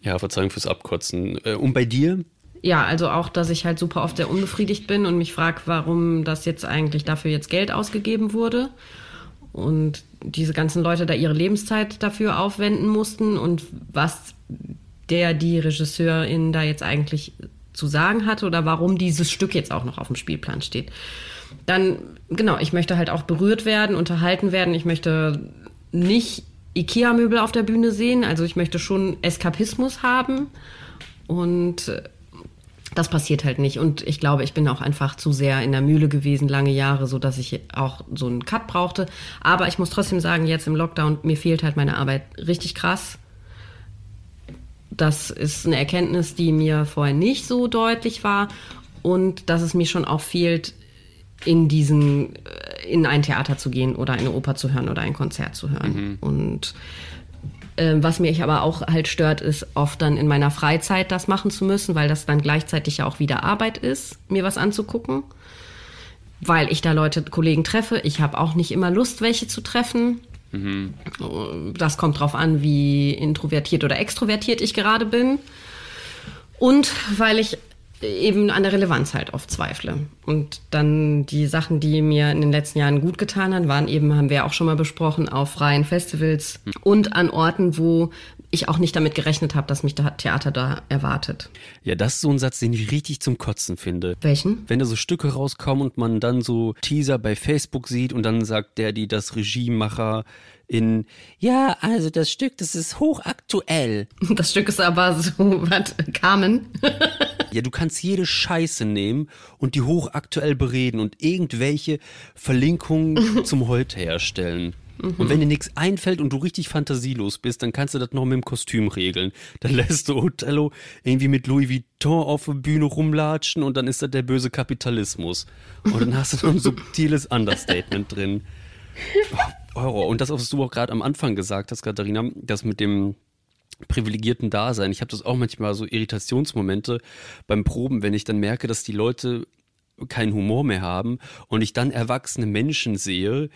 Ja, Verzeihung fürs Abkotzen. Äh, und bei dir? Ja, also auch, dass ich halt super oft sehr unbefriedigt bin und mich frage, warum das jetzt eigentlich dafür jetzt Geld ausgegeben wurde. Und diese ganzen Leute da ihre Lebenszeit dafür aufwenden mussten und was der, die Regisseurin da jetzt eigentlich zu sagen hatte oder warum dieses Stück jetzt auch noch auf dem Spielplan steht. Dann, genau, ich möchte halt auch berührt werden, unterhalten werden. Ich möchte nicht IKEA-Möbel auf der Bühne sehen. Also ich möchte schon Eskapismus haben. Und äh, das passiert halt nicht. Und ich glaube, ich bin auch einfach zu sehr in der Mühle gewesen, lange Jahre, so dass ich auch so einen Cut brauchte. Aber ich muss trotzdem sagen, jetzt im Lockdown, mir fehlt halt meine Arbeit richtig krass. Das ist eine Erkenntnis, die mir vorher nicht so deutlich war und dass es mir schon auch fehlt, in diesen, äh, in ein Theater zu gehen oder eine Oper zu hören oder ein Konzert zu hören. Mhm. Und äh, was mich aber auch halt stört, ist oft dann in meiner Freizeit das machen zu müssen, weil das dann gleichzeitig ja auch wieder Arbeit ist, mir was anzugucken. Weil ich da Leute, Kollegen treffe. Ich habe auch nicht immer Lust, welche zu treffen. Mhm. Das kommt drauf an, wie introvertiert oder extrovertiert ich gerade bin. Und weil ich eben an der Relevanz halt oft zweifle. Und dann die Sachen, die mir in den letzten Jahren gut getan haben, waren eben, haben wir auch schon mal besprochen, auf freien Festivals und an Orten, wo ich auch nicht damit gerechnet habe, dass mich das Theater da erwartet. Ja, das ist so ein Satz, den ich richtig zum Kotzen finde. Welchen? Wenn da so Stücke rauskommen und man dann so Teaser bei Facebook sieht und dann sagt der, die das Regiemacher in, ja, also das Stück, das ist hochaktuell. Das Stück ist aber so, [LAUGHS] was, Carmen? [LAUGHS] ja, du kannst jede Scheiße nehmen und die hochaktuell bereden und irgendwelche Verlinkungen [LAUGHS] zum Heute herstellen. Und wenn dir nichts einfällt und du richtig fantasielos bist, dann kannst du das noch mit dem Kostüm regeln. Dann lässt du Othello irgendwie mit Louis Vuitton auf der Bühne rumlatschen und dann ist das der böse Kapitalismus. Und dann hast du noch ein subtiles Understatement drin. Oh, [LAUGHS] Horror. Und das, was du auch gerade am Anfang gesagt hast, Katharina, das mit dem privilegierten Dasein. Ich habe das auch manchmal so Irritationsmomente beim Proben, wenn ich dann merke, dass die Leute keinen Humor mehr haben und ich dann erwachsene Menschen sehe,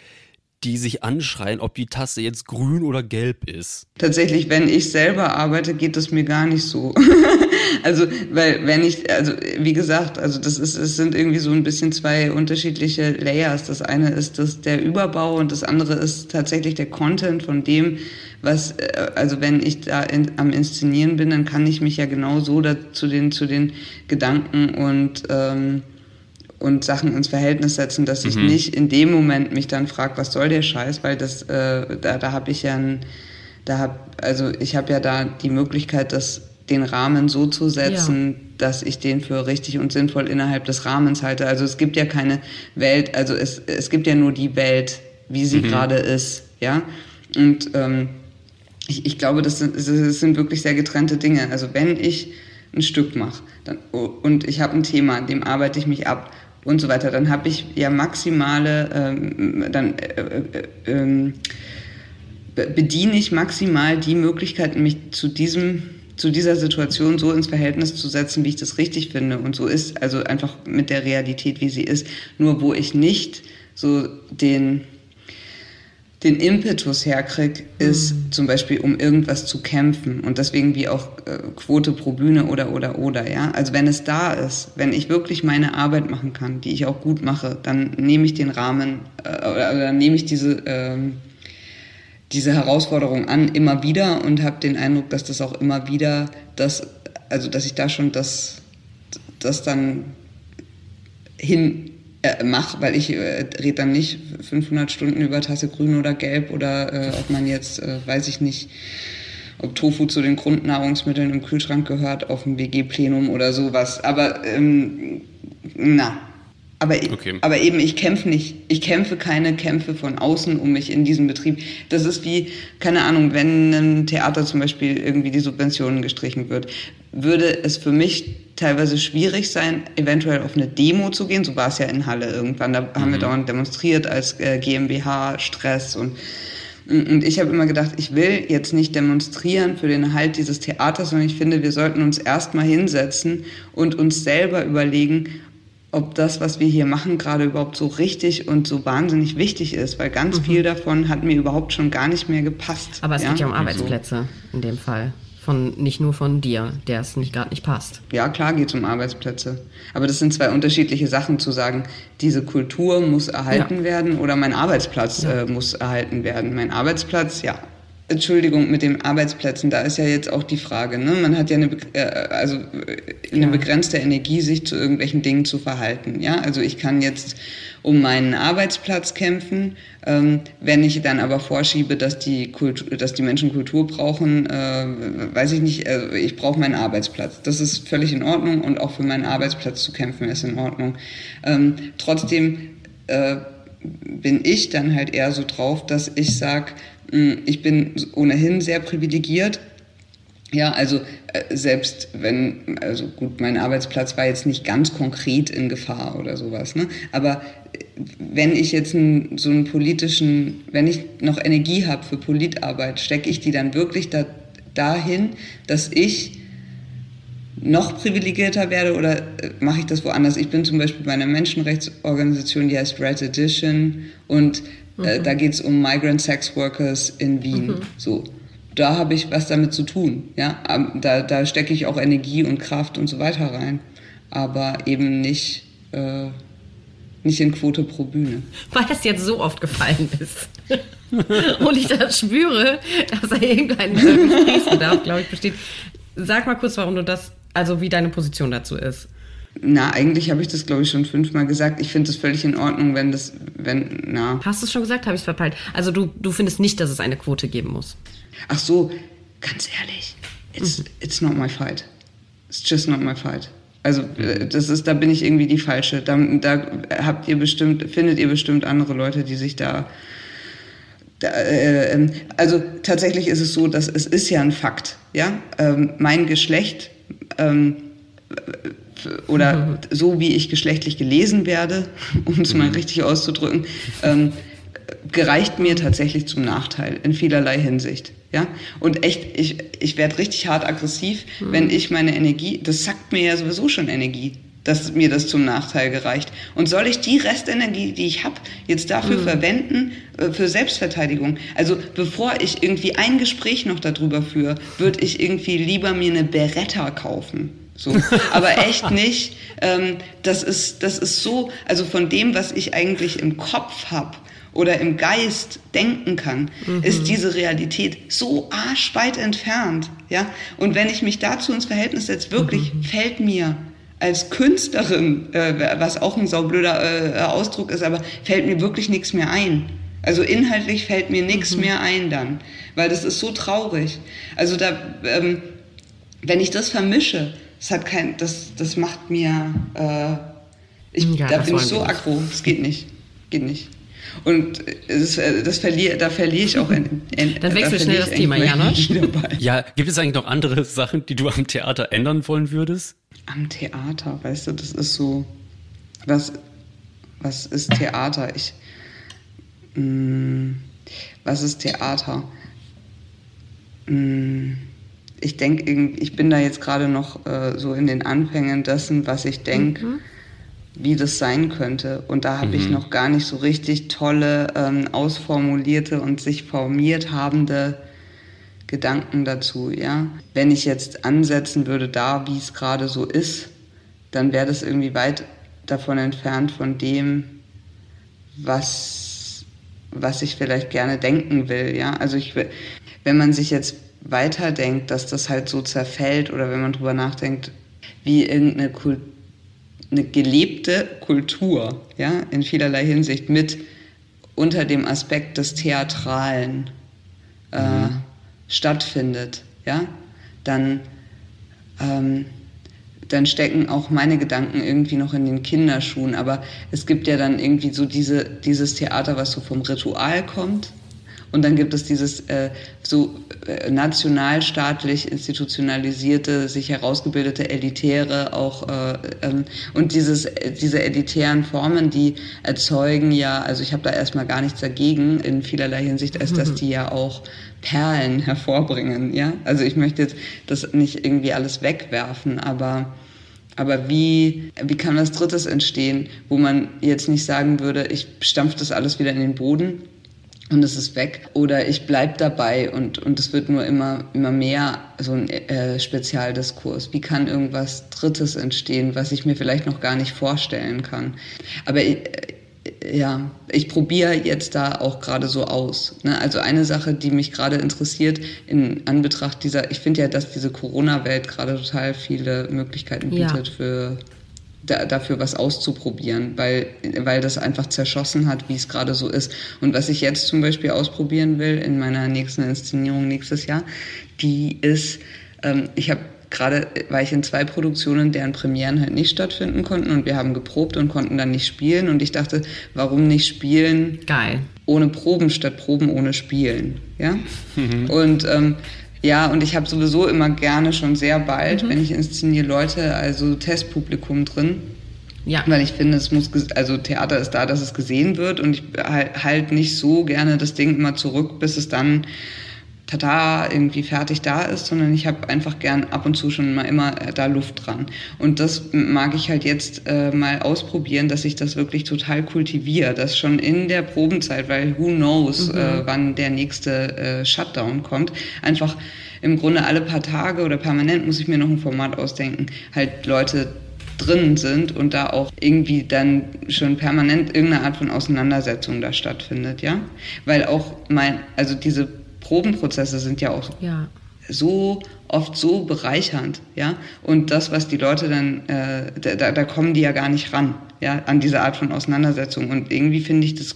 die sich anschreien, ob die Tasse jetzt grün oder gelb ist. Tatsächlich, wenn ich selber arbeite, geht es mir gar nicht so. [LAUGHS] also, weil wenn ich, also wie gesagt, also das ist, es sind irgendwie so ein bisschen zwei unterschiedliche Layers. Das eine ist das der Überbau und das andere ist tatsächlich der Content von dem, was, äh, also wenn ich da in, am Inszenieren bin, dann kann ich mich ja genau so zu den, zu den Gedanken und ähm, und Sachen ins Verhältnis setzen, dass ich mhm. nicht in dem Moment mich dann frage, was soll der Scheiß, weil das äh, da, da habe ich ja ein, da hab, also ich habe ja da die Möglichkeit, das den Rahmen so zu setzen, ja. dass ich den für richtig und sinnvoll innerhalb des Rahmens halte. Also es gibt ja keine Welt, also es, es gibt ja nur die Welt, wie sie mhm. gerade ist, ja. Und ähm, ich, ich glaube, das sind, das sind wirklich sehr getrennte Dinge. Also wenn ich ein Stück mache und ich habe ein Thema, an dem arbeite ich mich ab und so weiter, dann habe ich ja maximale, ähm, dann äh, äh, äh, bediene ich maximal die Möglichkeit, mich zu diesem zu dieser Situation so ins Verhältnis zu setzen, wie ich das richtig finde. Und so ist also einfach mit der Realität, wie sie ist. Nur wo ich nicht so den den Impetus herkriege, ist mhm. zum Beispiel, um irgendwas zu kämpfen. Und deswegen wie auch äh, Quote pro Bühne oder, oder, oder, ja. Also wenn es da ist, wenn ich wirklich meine Arbeit machen kann, die ich auch gut mache, dann nehme ich den Rahmen, äh, oder, oder nehme ich diese, äh, diese Herausforderung an, immer wieder und habe den Eindruck, dass das auch immer wieder das, also dass ich da schon das, das dann hin äh, mache, weil ich äh, rede dann nicht 500 Stunden über Tasse grün oder gelb oder äh, ob man jetzt, äh, weiß ich nicht, ob Tofu zu den Grundnahrungsmitteln im Kühlschrank gehört auf dem WG-Plenum oder sowas. Aber ähm, na, aber, e- okay. aber eben, ich kämpfe nicht. Ich kämpfe keine Kämpfe von außen um mich in diesem Betrieb. Das ist wie, keine Ahnung, wenn ein Theater zum Beispiel irgendwie die Subventionen gestrichen wird, würde es für mich teilweise schwierig sein, eventuell auf eine Demo zu gehen. So war es ja in Halle irgendwann. Da haben wir mhm. dauernd demonstriert als äh, GmbH, Stress und und ich habe immer gedacht, ich will jetzt nicht demonstrieren für den Erhalt dieses Theaters, sondern ich finde, wir sollten uns erstmal hinsetzen und uns selber überlegen, ob das, was wir hier machen, gerade überhaupt so richtig und so wahnsinnig wichtig ist, weil ganz mhm. viel davon hat mir überhaupt schon gar nicht mehr gepasst. Aber es ja? geht ja um Arbeitsplätze in dem Fall. Von, nicht nur von dir, der es nicht gerade nicht passt. Ja, klar geht es um Arbeitsplätze. Aber das sind zwei unterschiedliche Sachen zu sagen, diese Kultur muss erhalten ja. werden oder mein Arbeitsplatz ja. äh, muss erhalten werden. Mein Arbeitsplatz, ja, Entschuldigung, mit den Arbeitsplätzen, da ist ja jetzt auch die Frage, ne? man hat ja eine, äh, also äh, eine begrenzte Energie, sich zu irgendwelchen Dingen zu verhalten. Ja? Also ich kann jetzt um meinen Arbeitsplatz kämpfen, ähm, wenn ich dann aber vorschiebe, dass die, Kultur, dass die Menschen Kultur brauchen, äh, weiß ich nicht, also ich brauche meinen Arbeitsplatz. Das ist völlig in Ordnung und auch für meinen Arbeitsplatz zu kämpfen ist in Ordnung. Ähm, trotzdem äh, bin ich dann halt eher so drauf, dass ich sage, ich bin ohnehin sehr privilegiert. Ja, also äh, selbst wenn, also gut, mein Arbeitsplatz war jetzt nicht ganz konkret in Gefahr oder sowas, ne? aber äh, wenn ich jetzt einen, so einen politischen, wenn ich noch Energie habe für Politarbeit, stecke ich die dann wirklich da, dahin, dass ich noch privilegierter werde oder äh, mache ich das woanders? Ich bin zum Beispiel bei einer Menschenrechtsorganisation, die heißt Red Edition und äh, mhm. da geht es um Migrant Sex Workers in Wien. Mhm. So. Da habe ich was damit zu tun. Ja? Da, da stecke ich auch Energie und Kraft und so weiter rein. Aber eben nicht, äh, nicht in Quote pro Bühne. Weil das jetzt so oft gefallen ist. [LAUGHS] und ich das spüre, dass da irgendein Gesprächsbedarf, glaube ich, besteht. Sag mal kurz, warum du das also wie deine Position dazu ist. Na, eigentlich habe ich das, glaube ich, schon fünfmal gesagt. Ich finde es völlig in Ordnung, wenn das, wenn, na. Hast du es schon gesagt? Habe ich es verpeilt? Also du, du findest nicht, dass es eine Quote geben muss? Ach so, ganz ehrlich. It's, mhm. it's not my fight. It's just not my fight. Also äh, das ist, da bin ich irgendwie die falsche. Da, da habt ihr bestimmt, findet ihr bestimmt andere Leute, die sich da äh, ähm, also tatsächlich ist es so, dass es ist ja ein Fakt. Ja? Ähm, mein Geschlecht ähm, oder mhm. so wie ich geschlechtlich gelesen werde, [LAUGHS] um es mal mhm. richtig auszudrücken, ähm, gereicht mir tatsächlich zum Nachteil in vielerlei Hinsicht. Ja? Und echt, ich, ich werde richtig hart aggressiv, mhm. wenn ich meine Energie, das sackt mir ja sowieso schon Energie. dass mir das zum Nachteil gereicht. Und soll ich die Restenergie, die ich habe, jetzt dafür mhm. verwenden, äh, für Selbstverteidigung? Also bevor ich irgendwie ein Gespräch noch darüber führe, würde ich irgendwie lieber mir eine Beretta kaufen. So. Aber echt nicht. Ähm, das, ist, das ist so, also von dem, was ich eigentlich im Kopf habe, oder im Geist denken kann, mhm. ist diese Realität so arschweit entfernt. Ja? Und wenn ich mich dazu ins Verhältnis setze, wirklich mhm. fällt mir als Künstlerin, äh, was auch ein saublöder äh, Ausdruck ist, aber fällt mir wirklich nichts mehr ein. Also inhaltlich fällt mir nichts mhm. mehr ein dann, weil das ist so traurig. Also da, ähm, wenn ich das vermische, das hat kein, das, das macht mir, äh, ich, ja, da bin ich so aggro, das geht nicht, geht nicht. Und das, das verliere, da verliere ich auch. In, in, Dann wechsel schnell das Thema, Janosch. Ja, gibt es eigentlich noch andere [LAUGHS] Sachen, die du am Theater ändern wollen würdest? Am Theater, weißt du, das ist so. Was, was ist Theater? Ich. Mh, mm, was ist Theater? Mh, mm, ich denke, ich bin da jetzt gerade noch äh, so in den Anfängen dessen, was ich denke. Mhm wie das sein könnte. Und da habe mhm. ich noch gar nicht so richtig tolle, ähm, ausformulierte und sich formiert habende Gedanken dazu. Ja? Wenn ich jetzt ansetzen würde, da wie es gerade so ist, dann wäre das irgendwie weit davon entfernt von dem, was, was ich vielleicht gerne denken will. Ja? Also ich, wenn man sich jetzt weiterdenkt, dass das halt so zerfällt oder wenn man drüber nachdenkt, wie irgendeine Kultur eine gelebte Kultur, ja, in vielerlei Hinsicht mit unter dem Aspekt des Theatralen äh, mhm. stattfindet, ja, dann, ähm, dann stecken auch meine Gedanken irgendwie noch in den Kinderschuhen. Aber es gibt ja dann irgendwie so diese, dieses Theater, was so vom Ritual kommt, und dann gibt es dieses äh, so äh, nationalstaatlich institutionalisierte, sich herausgebildete Elitäre auch äh, ähm, und dieses, diese elitären Formen, die erzeugen ja, also ich habe da erstmal gar nichts dagegen in vielerlei Hinsicht, als dass mhm. die ja auch Perlen [LAUGHS] hervorbringen. Ja? Also ich möchte jetzt das nicht irgendwie alles wegwerfen, aber aber wie, wie kann was Drittes entstehen, wo man jetzt nicht sagen würde, ich stampfe das alles wieder in den Boden, und es ist weg. Oder ich bleibe dabei und, und es wird nur immer, immer mehr so ein äh, Spezialdiskurs. Wie kann irgendwas Drittes entstehen, was ich mir vielleicht noch gar nicht vorstellen kann? Aber äh, ja, ich probiere jetzt da auch gerade so aus. Ne? Also eine Sache, die mich gerade interessiert in Anbetracht dieser, ich finde ja, dass diese Corona-Welt gerade total viele Möglichkeiten bietet ja. für da, dafür was auszuprobieren, weil, weil das einfach zerschossen hat, wie es gerade so ist. Und was ich jetzt zum Beispiel ausprobieren will in meiner nächsten Inszenierung nächstes Jahr, die ist, ähm, ich habe gerade war ich in zwei Produktionen, deren Premieren halt nicht stattfinden konnten und wir haben geprobt und konnten dann nicht spielen und ich dachte, warum nicht spielen? Geil. Ohne Proben statt Proben ohne Spielen, ja? [LAUGHS] Mhm. Und ähm, ja, und ich habe sowieso immer gerne schon sehr bald, mhm. wenn ich inszeniere, Leute, also Testpublikum drin. Ja. Weil ich finde, es muss, also Theater ist da, dass es gesehen wird und ich halt nicht so gerne das Ding immer zurück, bis es dann tada irgendwie fertig da ist, sondern ich habe einfach gern ab und zu schon mal immer äh, da Luft dran. Und das mag ich halt jetzt äh, mal ausprobieren, dass ich das wirklich total kultiviere, dass schon in der Probenzeit, weil who knows, mhm. äh, wann der nächste äh, Shutdown kommt, einfach im Grunde alle paar Tage oder permanent muss ich mir noch ein Format ausdenken, halt Leute drin sind und da auch irgendwie dann schon permanent irgendeine Art von Auseinandersetzung da stattfindet, ja? Weil auch mein, also diese Probenprozesse sind ja auch ja. so oft so bereichernd, ja. Und das, was die Leute dann, äh, da, da kommen die ja gar nicht ran, ja, an diese Art von Auseinandersetzung. Und irgendwie finde ich das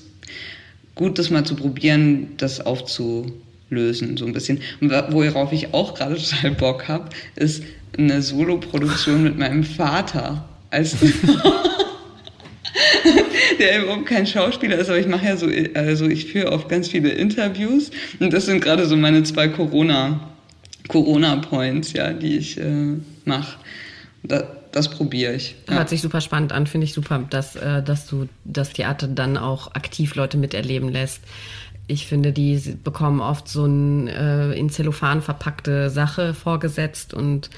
gut, das mal zu probieren, das aufzulösen, so ein bisschen. Und worauf ich auch gerade [LAUGHS] total Bock habe, ist eine Solo-Produktion mit meinem Vater. Als [LAUGHS] [LAUGHS] der überhaupt kein Schauspieler ist, aber ich mache ja so, also ich führe oft ganz viele Interviews und das sind gerade so meine zwei Corona, Corona-Points, ja, die ich äh, mache. Da, das probiere ich. Ja. Hört sich super spannend an, finde ich super, dass, äh, dass du das Theater dann auch aktiv Leute miterleben lässt. Ich finde, die bekommen oft so eine äh, in Zellophan verpackte Sache vorgesetzt und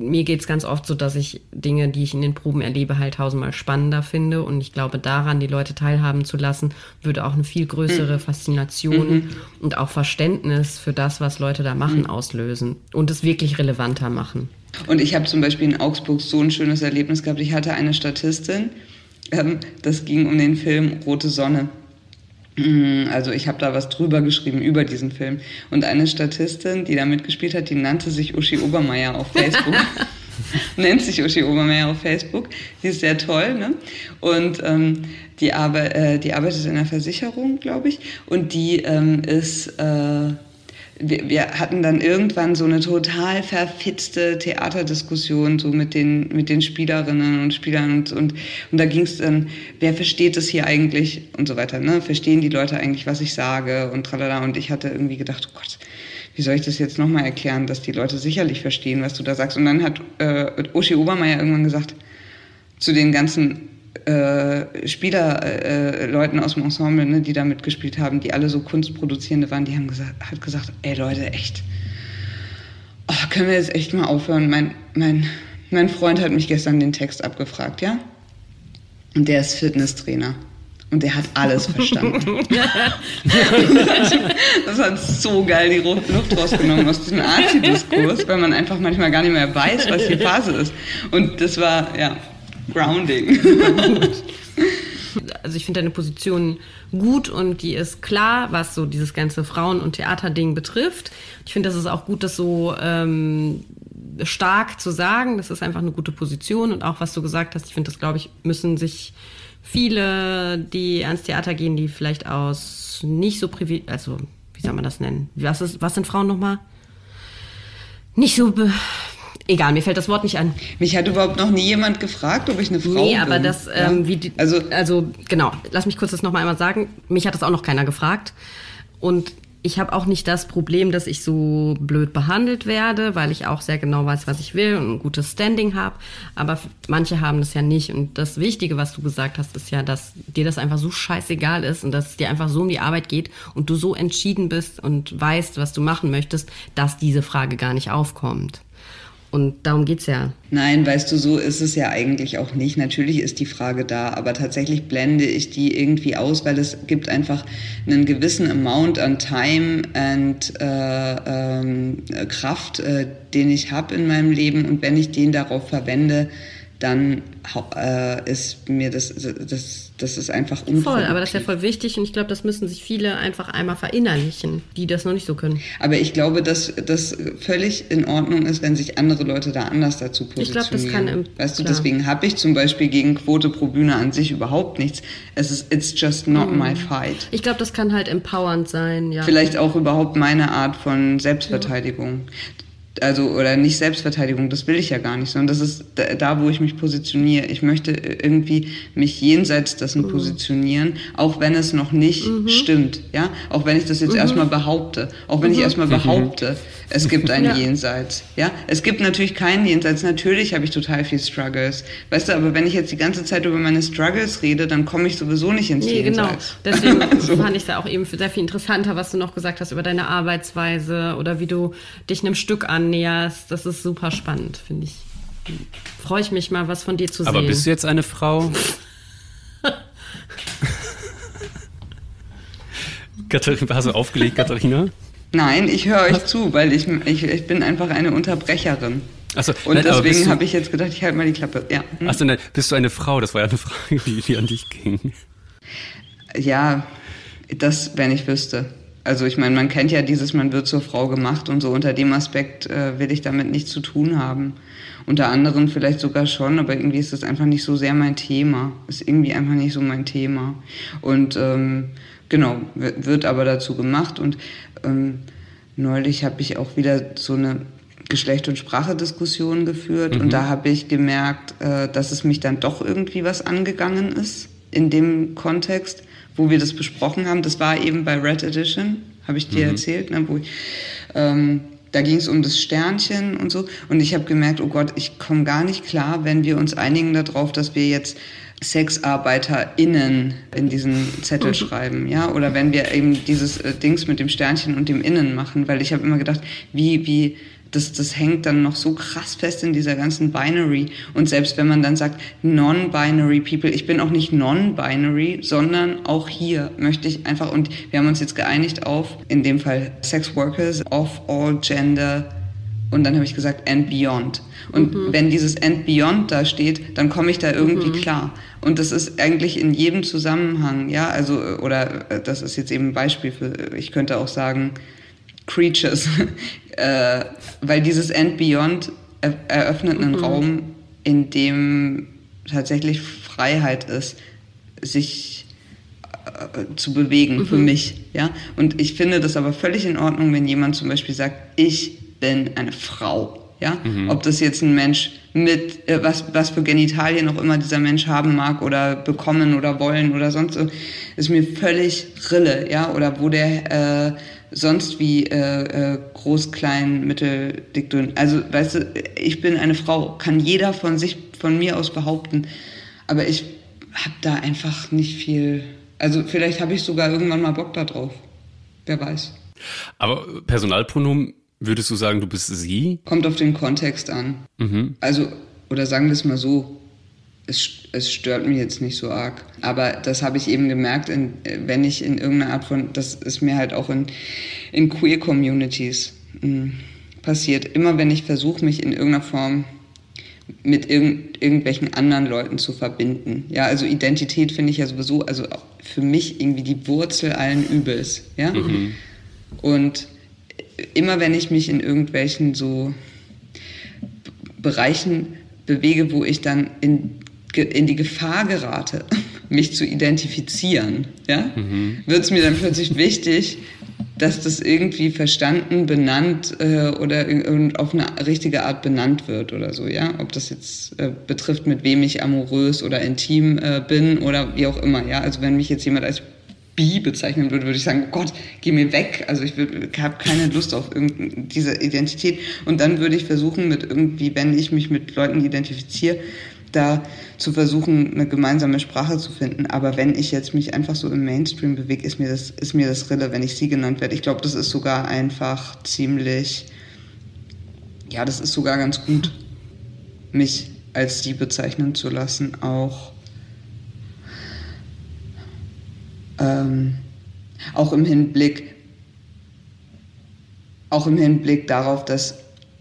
mir geht's ganz oft so, dass ich Dinge, die ich in den Proben erlebe, halt tausendmal spannender finde. Und ich glaube, daran die Leute teilhaben zu lassen, würde auch eine viel größere mhm. Faszination mhm. und auch Verständnis für das, was Leute da machen, mhm. auslösen und es wirklich relevanter machen. Und ich habe zum Beispiel in Augsburg so ein schönes Erlebnis gehabt. Ich hatte eine Statistin, ähm, das ging um den Film Rote Sonne. Mm, also ich habe da was drüber geschrieben über diesen Film. Und eine Statistin, die da mitgespielt hat, die nannte sich Uschi Obermeier auf Facebook. [LAUGHS] nennt sich Uschi Obermeier auf Facebook. Die ist sehr toll. Ne? Und ähm, die, arbe äh, die arbeitet in der Versicherung, glaube ich. Und die ähm, ist... Äh, wir, wir hatten dann irgendwann so eine total verfitzte Theaterdiskussion so mit den, mit den Spielerinnen und Spielern und, und, und da ging es dann, wer versteht es hier eigentlich und so weiter, ne? Verstehen die Leute eigentlich, was ich sage und tralala und ich hatte irgendwie gedacht, oh Gott, wie soll ich das jetzt nochmal erklären, dass die Leute sicherlich verstehen, was du da sagst. Und dann hat äh, Uschi Obermeier irgendwann gesagt, zu den ganzen äh, Spielerleuten äh, aus dem Ensemble, ne, die da mitgespielt haben, die alle so Kunstproduzierende waren, die haben gesagt, hat gesagt, ey Leute, echt, oh, können wir jetzt echt mal aufhören? Mein, mein, mein Freund hat mich gestern den Text abgefragt, ja? Und der ist Fitnesstrainer. Und der hat alles verstanden. [LAUGHS] das hat so geil die Luft rausgenommen aus diesem Arti-Diskurs, weil man einfach manchmal gar nicht mehr weiß, was die Phase ist. Und das war, ja, Grounding. [LAUGHS] Also ich finde deine Position gut und die ist klar, was so dieses ganze Frauen- und Theaterding betrifft. Ich finde, das ist auch gut, das so ähm, stark zu sagen. Das ist einfach eine gute Position und auch was du gesagt hast, ich finde, das glaube ich, müssen sich viele, die ans Theater gehen, die vielleicht aus nicht so privileg, also wie soll man das nennen? Was ist, was sind Frauen nochmal? Nicht so Egal, mir fällt das Wort nicht an. Mich hat überhaupt noch nie jemand gefragt, ob ich eine Frau bin. Nee, aber das, ähm, ja. wie die, also, also genau, lass mich kurz das nochmal einmal sagen. Mich hat das auch noch keiner gefragt. Und ich habe auch nicht das Problem, dass ich so blöd behandelt werde, weil ich auch sehr genau weiß, was ich will und ein gutes Standing habe. Aber manche haben das ja nicht. Und das Wichtige, was du gesagt hast, ist ja, dass dir das einfach so scheißegal ist und dass es dir einfach so um die Arbeit geht und du so entschieden bist und weißt, was du machen möchtest, dass diese Frage gar nicht aufkommt. Und darum geht's ja. Nein, weißt du, so ist es ja eigentlich auch nicht. Natürlich ist die Frage da, aber tatsächlich blende ich die irgendwie aus, weil es gibt einfach einen gewissen Amount an Time und äh, ähm, Kraft, äh, den ich habe in meinem Leben. Und wenn ich den darauf verwende, dann äh, ist mir das, das, das ist einfach Voll, aber das ist ja voll wichtig und ich glaube, das müssen sich viele einfach einmal verinnerlichen, die das noch nicht so können. Aber ich glaube, dass das völlig in Ordnung ist, wenn sich andere Leute da anders dazu positionieren. Ich glaube, das kann im, Weißt du, klar. deswegen habe ich zum Beispiel gegen Quote pro Bühne an sich überhaupt nichts. Es ist, it's just not mhm. my fight. Ich glaube, das kann halt empowernd sein, ja. Vielleicht auch überhaupt meine Art von Selbstverteidigung. Ja also oder nicht Selbstverteidigung, das will ich ja gar nicht, sondern das ist da, wo ich mich positioniere. Ich möchte irgendwie mich jenseits dessen mhm. positionieren, auch wenn es noch nicht mhm. stimmt, ja, auch wenn ich das jetzt mhm. erstmal behaupte, auch wenn ich mhm. erstmal mhm. behaupte, es gibt ein [LAUGHS] ja. Jenseits, ja. Es gibt natürlich keinen Jenseits. Natürlich habe ich total viel Struggles, weißt du. Aber wenn ich jetzt die ganze Zeit über meine Struggles rede, dann komme ich sowieso nicht ins nee, genau. Jenseits. genau. Deswegen so. [LAUGHS] fand ich es ja auch eben sehr viel interessanter, was du noch gesagt hast über deine Arbeitsweise oder wie du dich einem Stück an annäherst. Das ist super spannend, finde ich. Freue ich mich mal, was von dir zu Aber sehen. Aber bist du jetzt eine Frau? [LAUGHS] Katharina, hast du aufgelegt, Katharina? Nein, ich höre euch zu, weil ich, ich, ich bin einfach eine Unterbrecherin. Achso, und nein, deswegen habe ich jetzt gedacht, ich halte mal die Klappe. Ja. Hm? Achso, nein, bist du eine Frau? Das war ja eine Frage, die, die an dich ging. Ja, das, wenn ich wüsste. Also ich meine, man kennt ja dieses, man wird zur Frau gemacht und so unter dem Aspekt äh, will ich damit nichts zu tun haben. Unter anderem vielleicht sogar schon, aber irgendwie ist das einfach nicht so sehr mein Thema. Ist irgendwie einfach nicht so mein Thema. Und ähm, genau, wird aber dazu gemacht. Und ähm, neulich habe ich auch wieder so eine Geschlecht- und Sprache-Diskussion geführt mhm. und da habe ich gemerkt, äh, dass es mich dann doch irgendwie was angegangen ist in dem Kontext wo wir das besprochen haben. Das war eben bei Red Edition, habe ich dir mhm. erzählt, ne, wo ich, ähm, da ging es um das Sternchen und so. Und ich habe gemerkt, oh Gott, ich komme gar nicht klar, wenn wir uns einigen darauf, dass wir jetzt SexarbeiterInnen in diesen Zettel [LAUGHS] schreiben, ja, oder wenn wir eben dieses äh, Dings mit dem Sternchen und dem Innen machen, weil ich habe immer gedacht, wie, wie, das, das hängt dann noch so krass fest in dieser ganzen Binary. Und selbst wenn man dann sagt, non-binary people, ich bin auch nicht non-binary, sondern auch hier möchte ich einfach, und wir haben uns jetzt geeinigt auf, in dem Fall Sex Workers of all gender, und dann habe ich gesagt, and beyond. Und mhm. wenn dieses and beyond da steht, dann komme ich da irgendwie mhm. klar. Und das ist eigentlich in jedem Zusammenhang, ja, also, oder äh, das ist jetzt eben ein Beispiel für, ich könnte auch sagen, Creatures, [LAUGHS] äh, weil dieses End Beyond er eröffnet einen mhm. Raum, in dem tatsächlich Freiheit ist, sich äh, zu bewegen mhm. für mich, ja. Und ich finde das aber völlig in Ordnung, wenn jemand zum Beispiel sagt, ich bin eine Frau, ja. Mhm. Ob das jetzt ein Mensch mit äh, was was für Genitalien auch immer dieser Mensch haben mag oder bekommen oder wollen oder sonst so, ist mir völlig Rille, ja. Oder wo der äh, sonst wie äh, äh, groß, klein, mittel, dick, dünn. Also, weißt du, ich bin eine Frau, kann jeder von sich, von mir aus behaupten. Aber ich habe da einfach nicht viel. Also, vielleicht habe ich sogar irgendwann mal Bock da drauf. Wer weiß. Aber Personalpronomen, würdest du sagen, du bist sie? Kommt auf den Kontext an. Mhm. Also, oder sagen wir es mal so, es, es stört mich jetzt nicht so arg. Aber das habe ich eben gemerkt, in, wenn ich in irgendeiner Art von, das ist mir halt auch in, in Queer-Communities hm, passiert. Immer wenn ich versuche, mich in irgendeiner Form mit irgend, irgendwelchen anderen Leuten zu verbinden. Ja, also Identität finde ich ja sowieso, also für mich irgendwie die Wurzel allen Übels. Ja? Mhm. Und immer wenn ich mich in irgendwelchen so Bereichen bewege, wo ich dann in in die Gefahr gerate, [LAUGHS] mich zu identifizieren, ja, mhm. wird es mir dann plötzlich wichtig, dass das irgendwie verstanden, benannt äh, oder auf eine richtige Art benannt wird oder so, ja. Ob das jetzt äh, betrifft, mit wem ich amorös oder intim äh, bin oder wie auch immer, ja. Also wenn mich jetzt jemand als bi bezeichnen würde, würde ich sagen, oh Gott, geh mir weg. Also ich, ich habe keine Lust auf diese Identität. Und dann würde ich versuchen, mit irgendwie, wenn ich mich mit Leuten identifiziere, da zu versuchen, eine gemeinsame Sprache zu finden. Aber wenn ich jetzt mich einfach so im Mainstream bewege, ist mir das, ist mir das Rille, wenn ich sie genannt werde. Ich glaube, das ist sogar einfach ziemlich, ja, das ist sogar ganz gut, mich als sie bezeichnen zu lassen, auch, ähm, auch im Hinblick, auch im Hinblick darauf, dass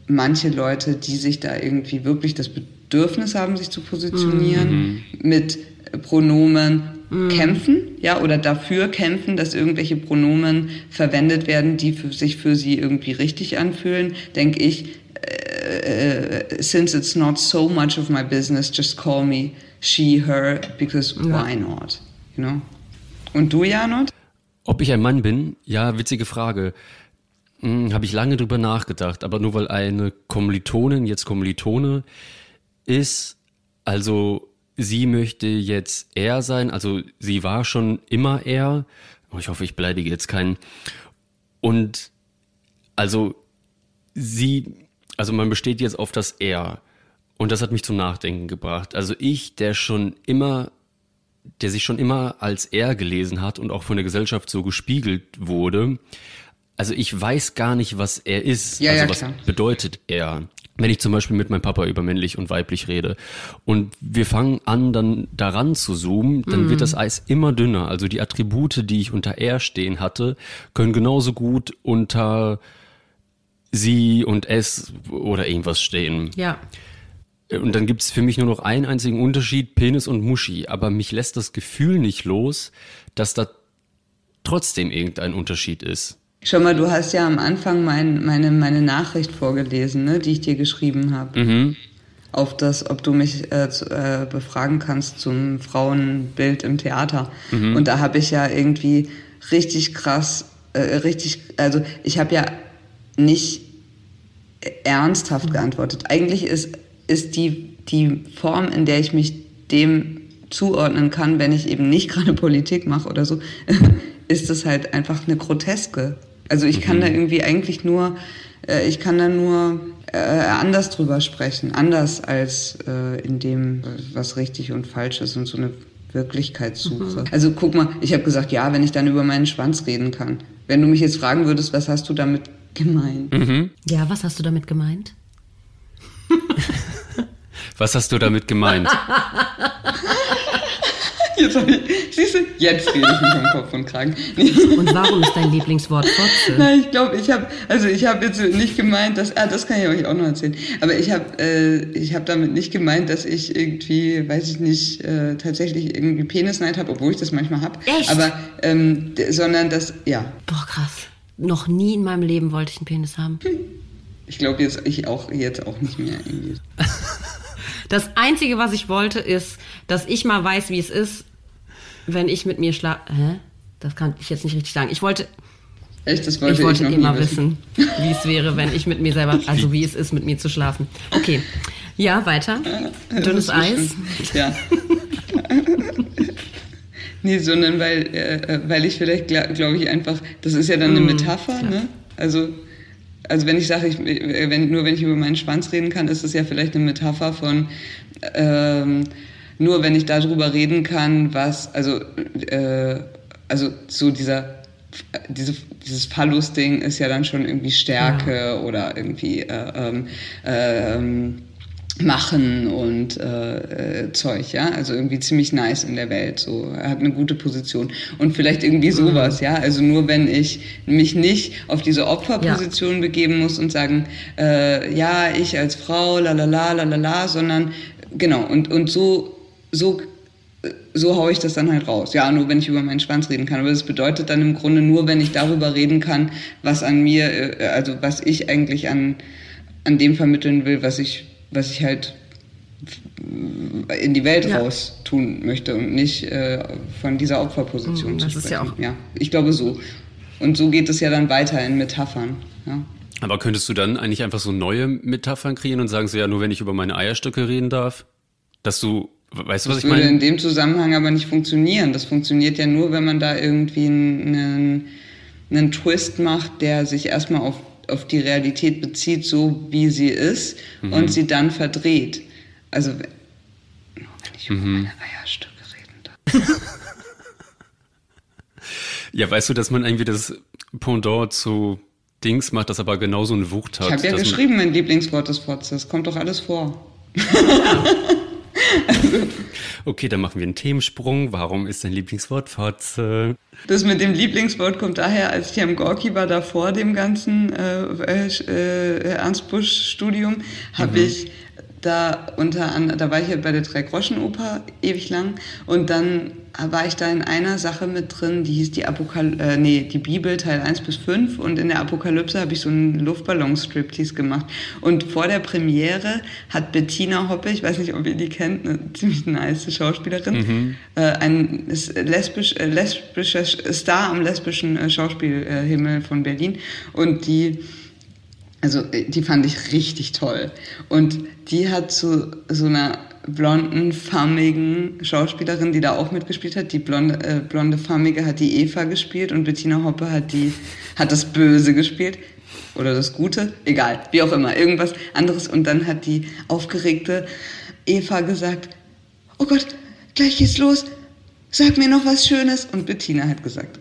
manche Leute, die sich da irgendwie wirklich das Bedürfnis Bedürfnis haben, sich zu positionieren, mhm. mit Pronomen mhm. kämpfen, ja, oder dafür kämpfen, dass irgendwelche Pronomen verwendet werden, die für sich für sie irgendwie richtig anfühlen, denke ich, uh, since it's not so much of my business, just call me she, her, because ja. why not, you know? Und du, Janot? Ob ich ein Mann bin? Ja, witzige Frage. Hm, Habe ich lange drüber nachgedacht, aber nur weil eine Kommilitonin, jetzt Kommilitone, ist, also sie möchte jetzt er sein, also sie war schon immer er. Ich hoffe, ich beleidige jetzt keinen. Und also sie, also man besteht jetzt auf das er. Und das hat mich zum Nachdenken gebracht. Also ich, der schon immer, der sich schon immer als er gelesen hat und auch von der Gesellschaft so gespiegelt wurde. Also ich weiß gar nicht, was er ist. Ja, also ja, was klar. bedeutet er? wenn ich zum Beispiel mit meinem Papa über männlich und weiblich rede und wir fangen an, dann daran zu zoomen, dann mm. wird das Eis immer dünner. Also die Attribute, die ich unter er stehen hatte, können genauso gut unter sie und es oder irgendwas stehen. Ja. Und dann gibt es für mich nur noch einen einzigen Unterschied, Penis und Muschi. Aber mich lässt das Gefühl nicht los, dass da trotzdem irgendein Unterschied ist. Schau mal, du hast ja am Anfang mein, meine, meine Nachricht vorgelesen, ne, die ich dir geschrieben habe. Mhm. Auf das, ob du mich äh, zu, äh, befragen kannst zum Frauenbild im Theater. Mhm. Und da habe ich ja irgendwie richtig krass, äh, richtig, also ich habe ja nicht ernsthaft geantwortet. Eigentlich ist, ist die, die Form, in der ich mich dem zuordnen kann, wenn ich eben nicht [LAUGHS] gerade Politik mache oder so, [LAUGHS] ist es halt einfach eine groteske also ich kann mhm. da irgendwie eigentlich nur, äh, ich kann da nur äh, anders drüber sprechen, anders als äh, in dem, was richtig und falsch ist und so eine Wirklichkeitssuche. Mhm. Also guck mal, ich habe gesagt, ja, wenn ich dann über meinen Schwanz reden kann. Wenn du mich jetzt fragen würdest, was hast du damit gemein. Mhm. Ja, was hast du damit gemeint? [LAUGHS] Was hast du damit gemeint? [LAUGHS] Jetzt, hab ich, siehst du, jetzt rede ich mich um Kopf und Kragen. Nee. Und warum ist dein Lieblingswort Fotze? Nein, ich glaube, ich habe, also ich habe jetzt nicht gemeint, dass, ah, das kann ich euch auch noch erzählen. Aber ich habe, äh, ich habe damit nicht gemeint, dass ich irgendwie, weiß ich nicht, äh, tatsächlich irgendwie Penisneid habe, obwohl ich das manchmal habe. Echt? Aber, ähm, sondern dass, ja, Boah, krass. Noch nie in meinem Leben wollte ich einen Penis haben. ich glaube jetzt, ich auch jetzt auch nicht mehr irgendwie. [LAUGHS] Das Einzige, was ich wollte, ist, dass ich mal weiß, wie es ist, wenn ich mit mir schlafe. Hä? Das kann ich jetzt nicht richtig sagen. Ich wollte, Echt, das wollte ich ich, wollte noch immer wissen. wissen, wie es wäre, wenn ich mit mir selber, also wie es ist, mit mir zu schlafen. Okay. Ja, weiter. Das Dünnes Eis. bestimmt- Ja. [LAUGHS] nee, sondern weil, äh, weil ich vielleicht, glaube glaub ich, einfach, das ist ja dann Mm, eine Metapher, ne? Also, also wenn ich sage, ich, wenn, nur wenn ich über meinen Schwanz reden kann, ist es ja vielleicht eine Metapher von, ähm, nur wenn ich darüber reden kann, was, also, äh, also so dieser, diese, dieses Phallus-Ding ist ja dann schon irgendwie Stärke oder irgendwie äh, ähm, ähm, machen und äh, äh, Zeug, ja, also irgendwie ziemlich nice in der Welt, so, er hat eine gute Position. Und vielleicht irgendwie sowas, ja, also nur wenn ich mich nicht auf diese Opferposition begeben muss und sagen, äh, ja, ich als Frau, la la la la la la, sondern genau und und so so so haue ich das dann halt raus. Ja, nur wenn ich über meinen Schwanz reden kann. Aber das bedeutet dann im Grunde nur, wenn ich darüber reden kann, was an mir, äh, also was ich eigentlich an, an dem vermitteln will, was ich, was ich halt in die Welt Ja. raus tun möchte und nicht äh, von dieser Opferposition Mhm, zu das ist ja sprechen. auch- ja, ich glaube so. Und so geht es ja dann weiter in Metaphern. Ja. Aber könntest du dann eigentlich einfach so neue Metaphern kreieren und sagen so, ja, nur wenn ich über meine Eierstöcke reden darf? Dass du, weißt du, was Das ich würde in meine? dem Zusammenhang aber nicht funktionieren. Das funktioniert ja nur, wenn man da irgendwie einen, einen Twist macht, der sich erstmal auf, auf die Realität bezieht, so wie sie ist, Mhm. und sie dann verdreht. Also, wenn, wenn ich über Mhm. meine Eierstöcke reden darf. [LAUGHS] Ja, weißt du, dass man irgendwie das Pendant zu Dings macht, das aber genauso eine Wucht hat. Ich habe ja geschrieben, mein Lieblingswort ist Fotze. Das kommt doch alles vor. [LAUGHS] [LAUGHS] Okay, dann machen wir einen Themensprung. Warum ist dein Lieblingswort Fotze? Das mit dem Lieblingswort kommt daher, als ich am Gorki war, da vor dem ganzen äh, äh, äh, Ernst Busch Studium, habe ich da unter an, da war ich ja bei der Drei-Groschen-Oper ewig lang und dann war ich da in einer Sache mit drin, die hieß die Apokal äh, nee, die Bibel Teil 1 bis 5 und in der Apokalypse habe ich so einen Luftballon-Striptease gemacht. Und vor der Premiere hat Bettina Hoppe, ich weiß nicht, ob ihr die kennt, eine ziemlich nice Schauspielerin, äh, ein lesbisch, äh, lesbischer Star am lesbischen äh, Schauspielhimmel von Berlin und die also äh, die fand ich richtig toll. Und die hat zu so einer blonden, farmigen Schauspielerin, die da auch mitgespielt hat. Die blonde, äh, blonde farmige hat die Eva gespielt und Bettina Hoppe hat die hat das Böse gespielt oder das Gute, egal, wie auch immer, irgendwas anderes. Und dann hat die aufgeregte Eva gesagt: Oh Gott, gleich geht's los. Sag mir noch was Schönes. Und Bettina hat gesagt: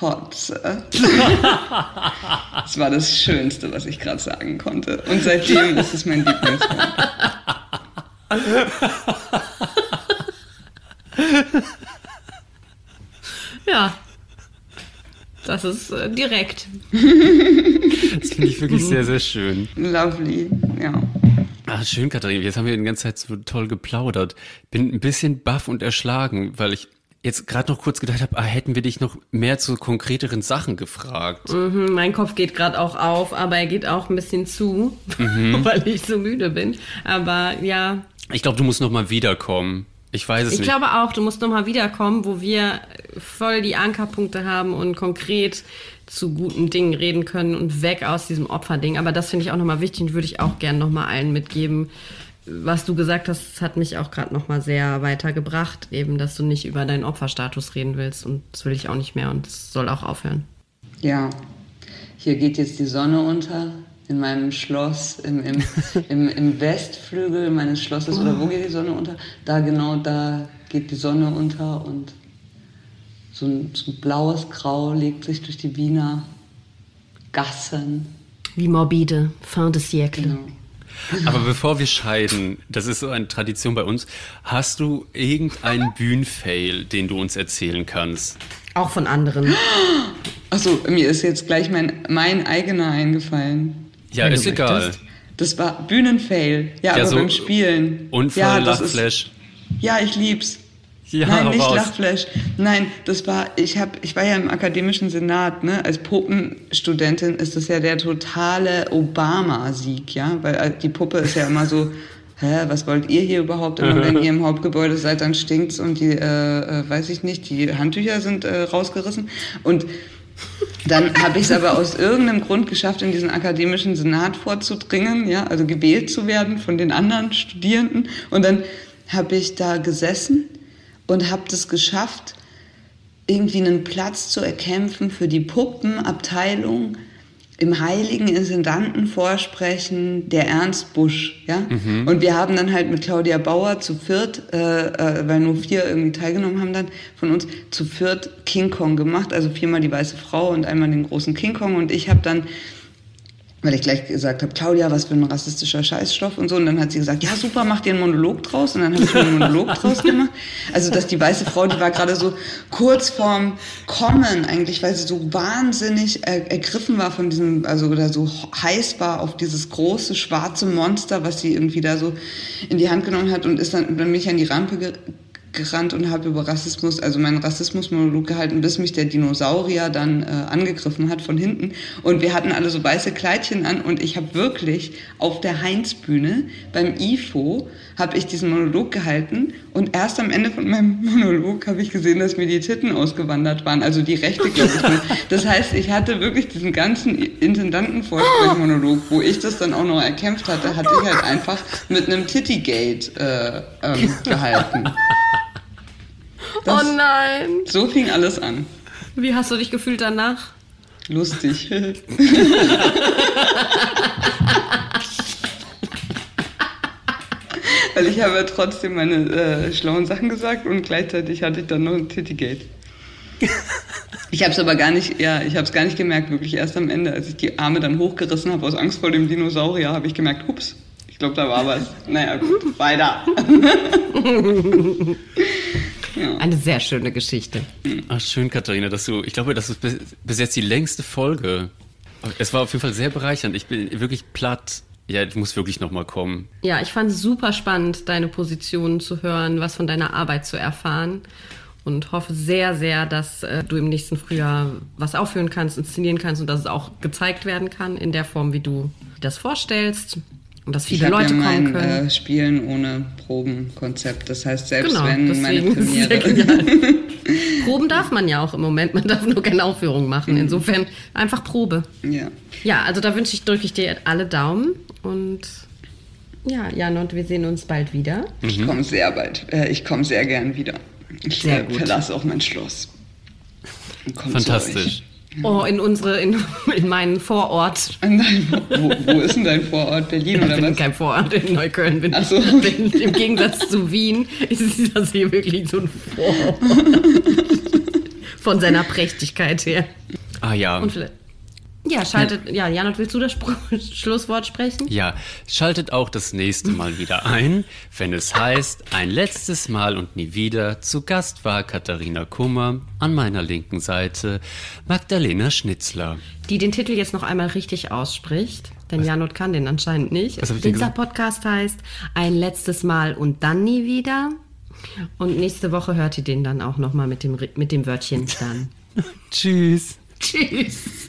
Fotze. Das war das Schönste, was ich gerade sagen konnte. Und seitdem ist es mein Lieblingswort. Ja. Das ist äh, direkt. Das finde ich wirklich sehr, sehr schön. Lovely, ja. Ach, schön, Katharina. Jetzt haben wir die ganze Zeit so toll geplaudert. Bin ein bisschen baff und erschlagen, weil ich jetzt gerade noch kurz gedacht habe, ah, hätten wir dich noch mehr zu konkreteren Sachen gefragt. Mhm, mein Kopf geht gerade auch auf, aber er geht auch ein bisschen zu, Mhm. [LAUGHS] weil ich so müde bin. Aber ja, Ich glaube, du musst noch mal wiederkommen. Ich weiß es ich nicht. glaube auch, du musst nochmal wiederkommen, wo wir voll die Ankerpunkte haben und konkret zu guten Dingen reden können und weg aus diesem Opferding. Aber das finde ich auch nochmal wichtig und würde ich auch gern nochmal allen mitgeben. Was du gesagt hast, hat mich auch gerade nochmal sehr weitergebracht, eben, dass du nicht über deinen Opferstatus reden willst und das will ich auch nicht mehr und das soll auch aufhören. Ja, hier geht jetzt die Sonne unter in meinem Schloss, im, im, [LAUGHS] im, im Westflügel meines Schlosses. Oder wo geht die Sonne unter? Da genau, da geht die Sonne unter und so ein, so ein blaues Grau legt sich durch die Wiener Gassen. Wie morbide, fin de siècle. Genau. Aber bevor wir scheiden, das ist so eine Tradition bei uns, hast du irgendeinen Bühnenfail, den du uns erzählen kannst? Auch von anderen. Achso, mir ist jetzt gleich mein, mein eigener eingefallen. Ja, ist egal. möchtest. Das war Bühnenfail. Ja, Ja, aber so beim Spielen. Unfall, ja, Lachflash. Ja, ich lieb's. [LAUGHS] Ja, Nein, nicht raus. Lachflash. Nein, das war, ich hab, ich war ja im akademischen Senat, ne? Als Puppenstudentin ist das ja der totale Obama-Sieg, ja? Weil äh, die Puppe ist ja immer so, [LAUGHS] hä, was wollt ihr hier überhaupt? Immer wenn [LAUGHS] ihr im Hauptgebäude seid, dann stinkt's und die, äh, äh, weiß ich nicht, die Handtücher sind äh, rausgerissen. Und dann habe ich es aber aus irgendeinem Grund geschafft, in diesen akademischen Senat vorzudringen, ja, also gewählt zu werden von den anderen Studierenden. Und dann habe ich da gesessen und habe das geschafft, irgendwie einen Platz zu erkämpfen für die Puppenabteilung im heiligen Intendantenvorsprechen der Ernst Busch, ja. Und wir haben dann halt mit Claudia Bauer zu viert, äh, äh, weil nur vier irgendwie teilgenommen haben dann von uns, zu viert King Kong gemacht, also viermal die weiße Frau und einmal den großen King Kong und ich habe dann weil ich gleich gesagt habe, Claudia, was für ein rassistischer Scheißstoff und so. Und dann hat sie gesagt, ja super, mach dir einen Monolog draus. Und dann habe ich mir einen Monolog [LAUGHS] draus gemacht. Also, dass die weiße Frau, die war gerade so kurz vorm Kommen eigentlich, weil sie so wahnsinnig er ergriffen war von diesem, also oder so heiß war auf dieses große schwarze Monster, was sie irgendwie da so in die Hand genommen hat und ist dann, dann bin ich an die Rampe ge gerannt und habe über Rassismus, also meinen Rassismusmonolog gehalten, bis mich der Dinosaurier dann äh, angegriffen hat von hinten. Und wir hatten alle so weiße Kleidchen an und ich habe wirklich auf der Heinz-Bühne beim IFO habe ich diesen Monolog gehalten und erst am Ende von meinem [LAUGHS] Monolog habe ich gesehen, dass mir die Titten ausgewandert waren, also die rechte, glaube ich. Das heißt, ich hatte wirklich diesen ganzen Intendantenvorsprechmonolog, wo ich das dann auch noch erkämpft hatte, hatte ich halt einfach mit einem Tittygate äh, ähm, gehalten. Das, oh nein. so fing alles an. Wie hast du dich gefühlt danach? Lustig. [LAUGHS] Weil ich habe ja trotzdem meine äh, schlauen Sachen gesagt und gleichzeitig hatte ich dann noch ein Tittygate. Ich habe es aber gar nicht, ja, ich habe es gar nicht gemerkt, wirklich erst am Ende, als ich die Arme dann hochgerissen habe aus Angst vor dem Dinosaurier, habe ich gemerkt, hups, ich glaube, da war was. Naja, gut, weiter. [LAUGHS] Eine sehr schöne Geschichte. Ach, schön, Katharina, dass du, ich glaube, das ist bis, bis jetzt die längste Folge. Es war auf jeden Fall sehr bereichernd. Ich bin wirklich platt. Ja, ich muss wirklich nochmal kommen. Ja, ich fand es super spannend, deine Positionen zu hören, was von deiner Arbeit zu erfahren. Und hoffe sehr, sehr, dass äh, du im nächsten Frühjahr was aufführen kannst, inszenieren kannst und dass es auch gezeigt werden kann in der Form, wie du das vorstellst. Und dass Ich viele habe Leute ja kommen mein können. äh, Spielen ohne Probenkonzept. Das heißt, selbst Genau, wenn meine Premiere. [LAUGHS] Proben darf man ja auch im Moment, man darf nur keine Aufführung machen. Insofern einfach Probe. Ja. Ja, also da wünsche ich, drücke ich dir alle Daumen und ja, Jan und wir sehen uns bald wieder. Ich komme sehr bald. Äh, ich komme sehr gern wieder. Ich Sehr äh, gut. verlasse auch mein Schloss. Fantastisch. Oh, in unsere, in, in meinen Vorort. Nein, wo, wo ist denn dein Vorort? Berlin Ich oder bin in was? keinem Vorort, in Neukölln bin Ach so. ich. [LAUGHS] Bin, Im Gegensatz zu Wien ist das hier wirklich so ein Vorort. [LAUGHS] Von seiner Prächtigkeit her. Ah ja. Und vielleicht, ja, schaltet, ja, Janot, willst du das Spr [LAUGHS] Schlusswort sprechen? Ja, schaltet auch das nächste Mal wieder ein, wenn es heißt, ein letztes Mal und nie wieder. Zu Gast war Katharina Kummer, an meiner linken Seite Magdalena Schnitzler. Die den Titel jetzt noch einmal richtig ausspricht, denn Janot kann den anscheinend nicht. Was Dieser gesagt? Podcast heißt Ein letztes Mal und dann nie wieder. Und nächste Woche hört ihr den dann auch nochmal mit dem, mit dem Wörtchen dann. [LAUGHS] Tschüss. Tschüss.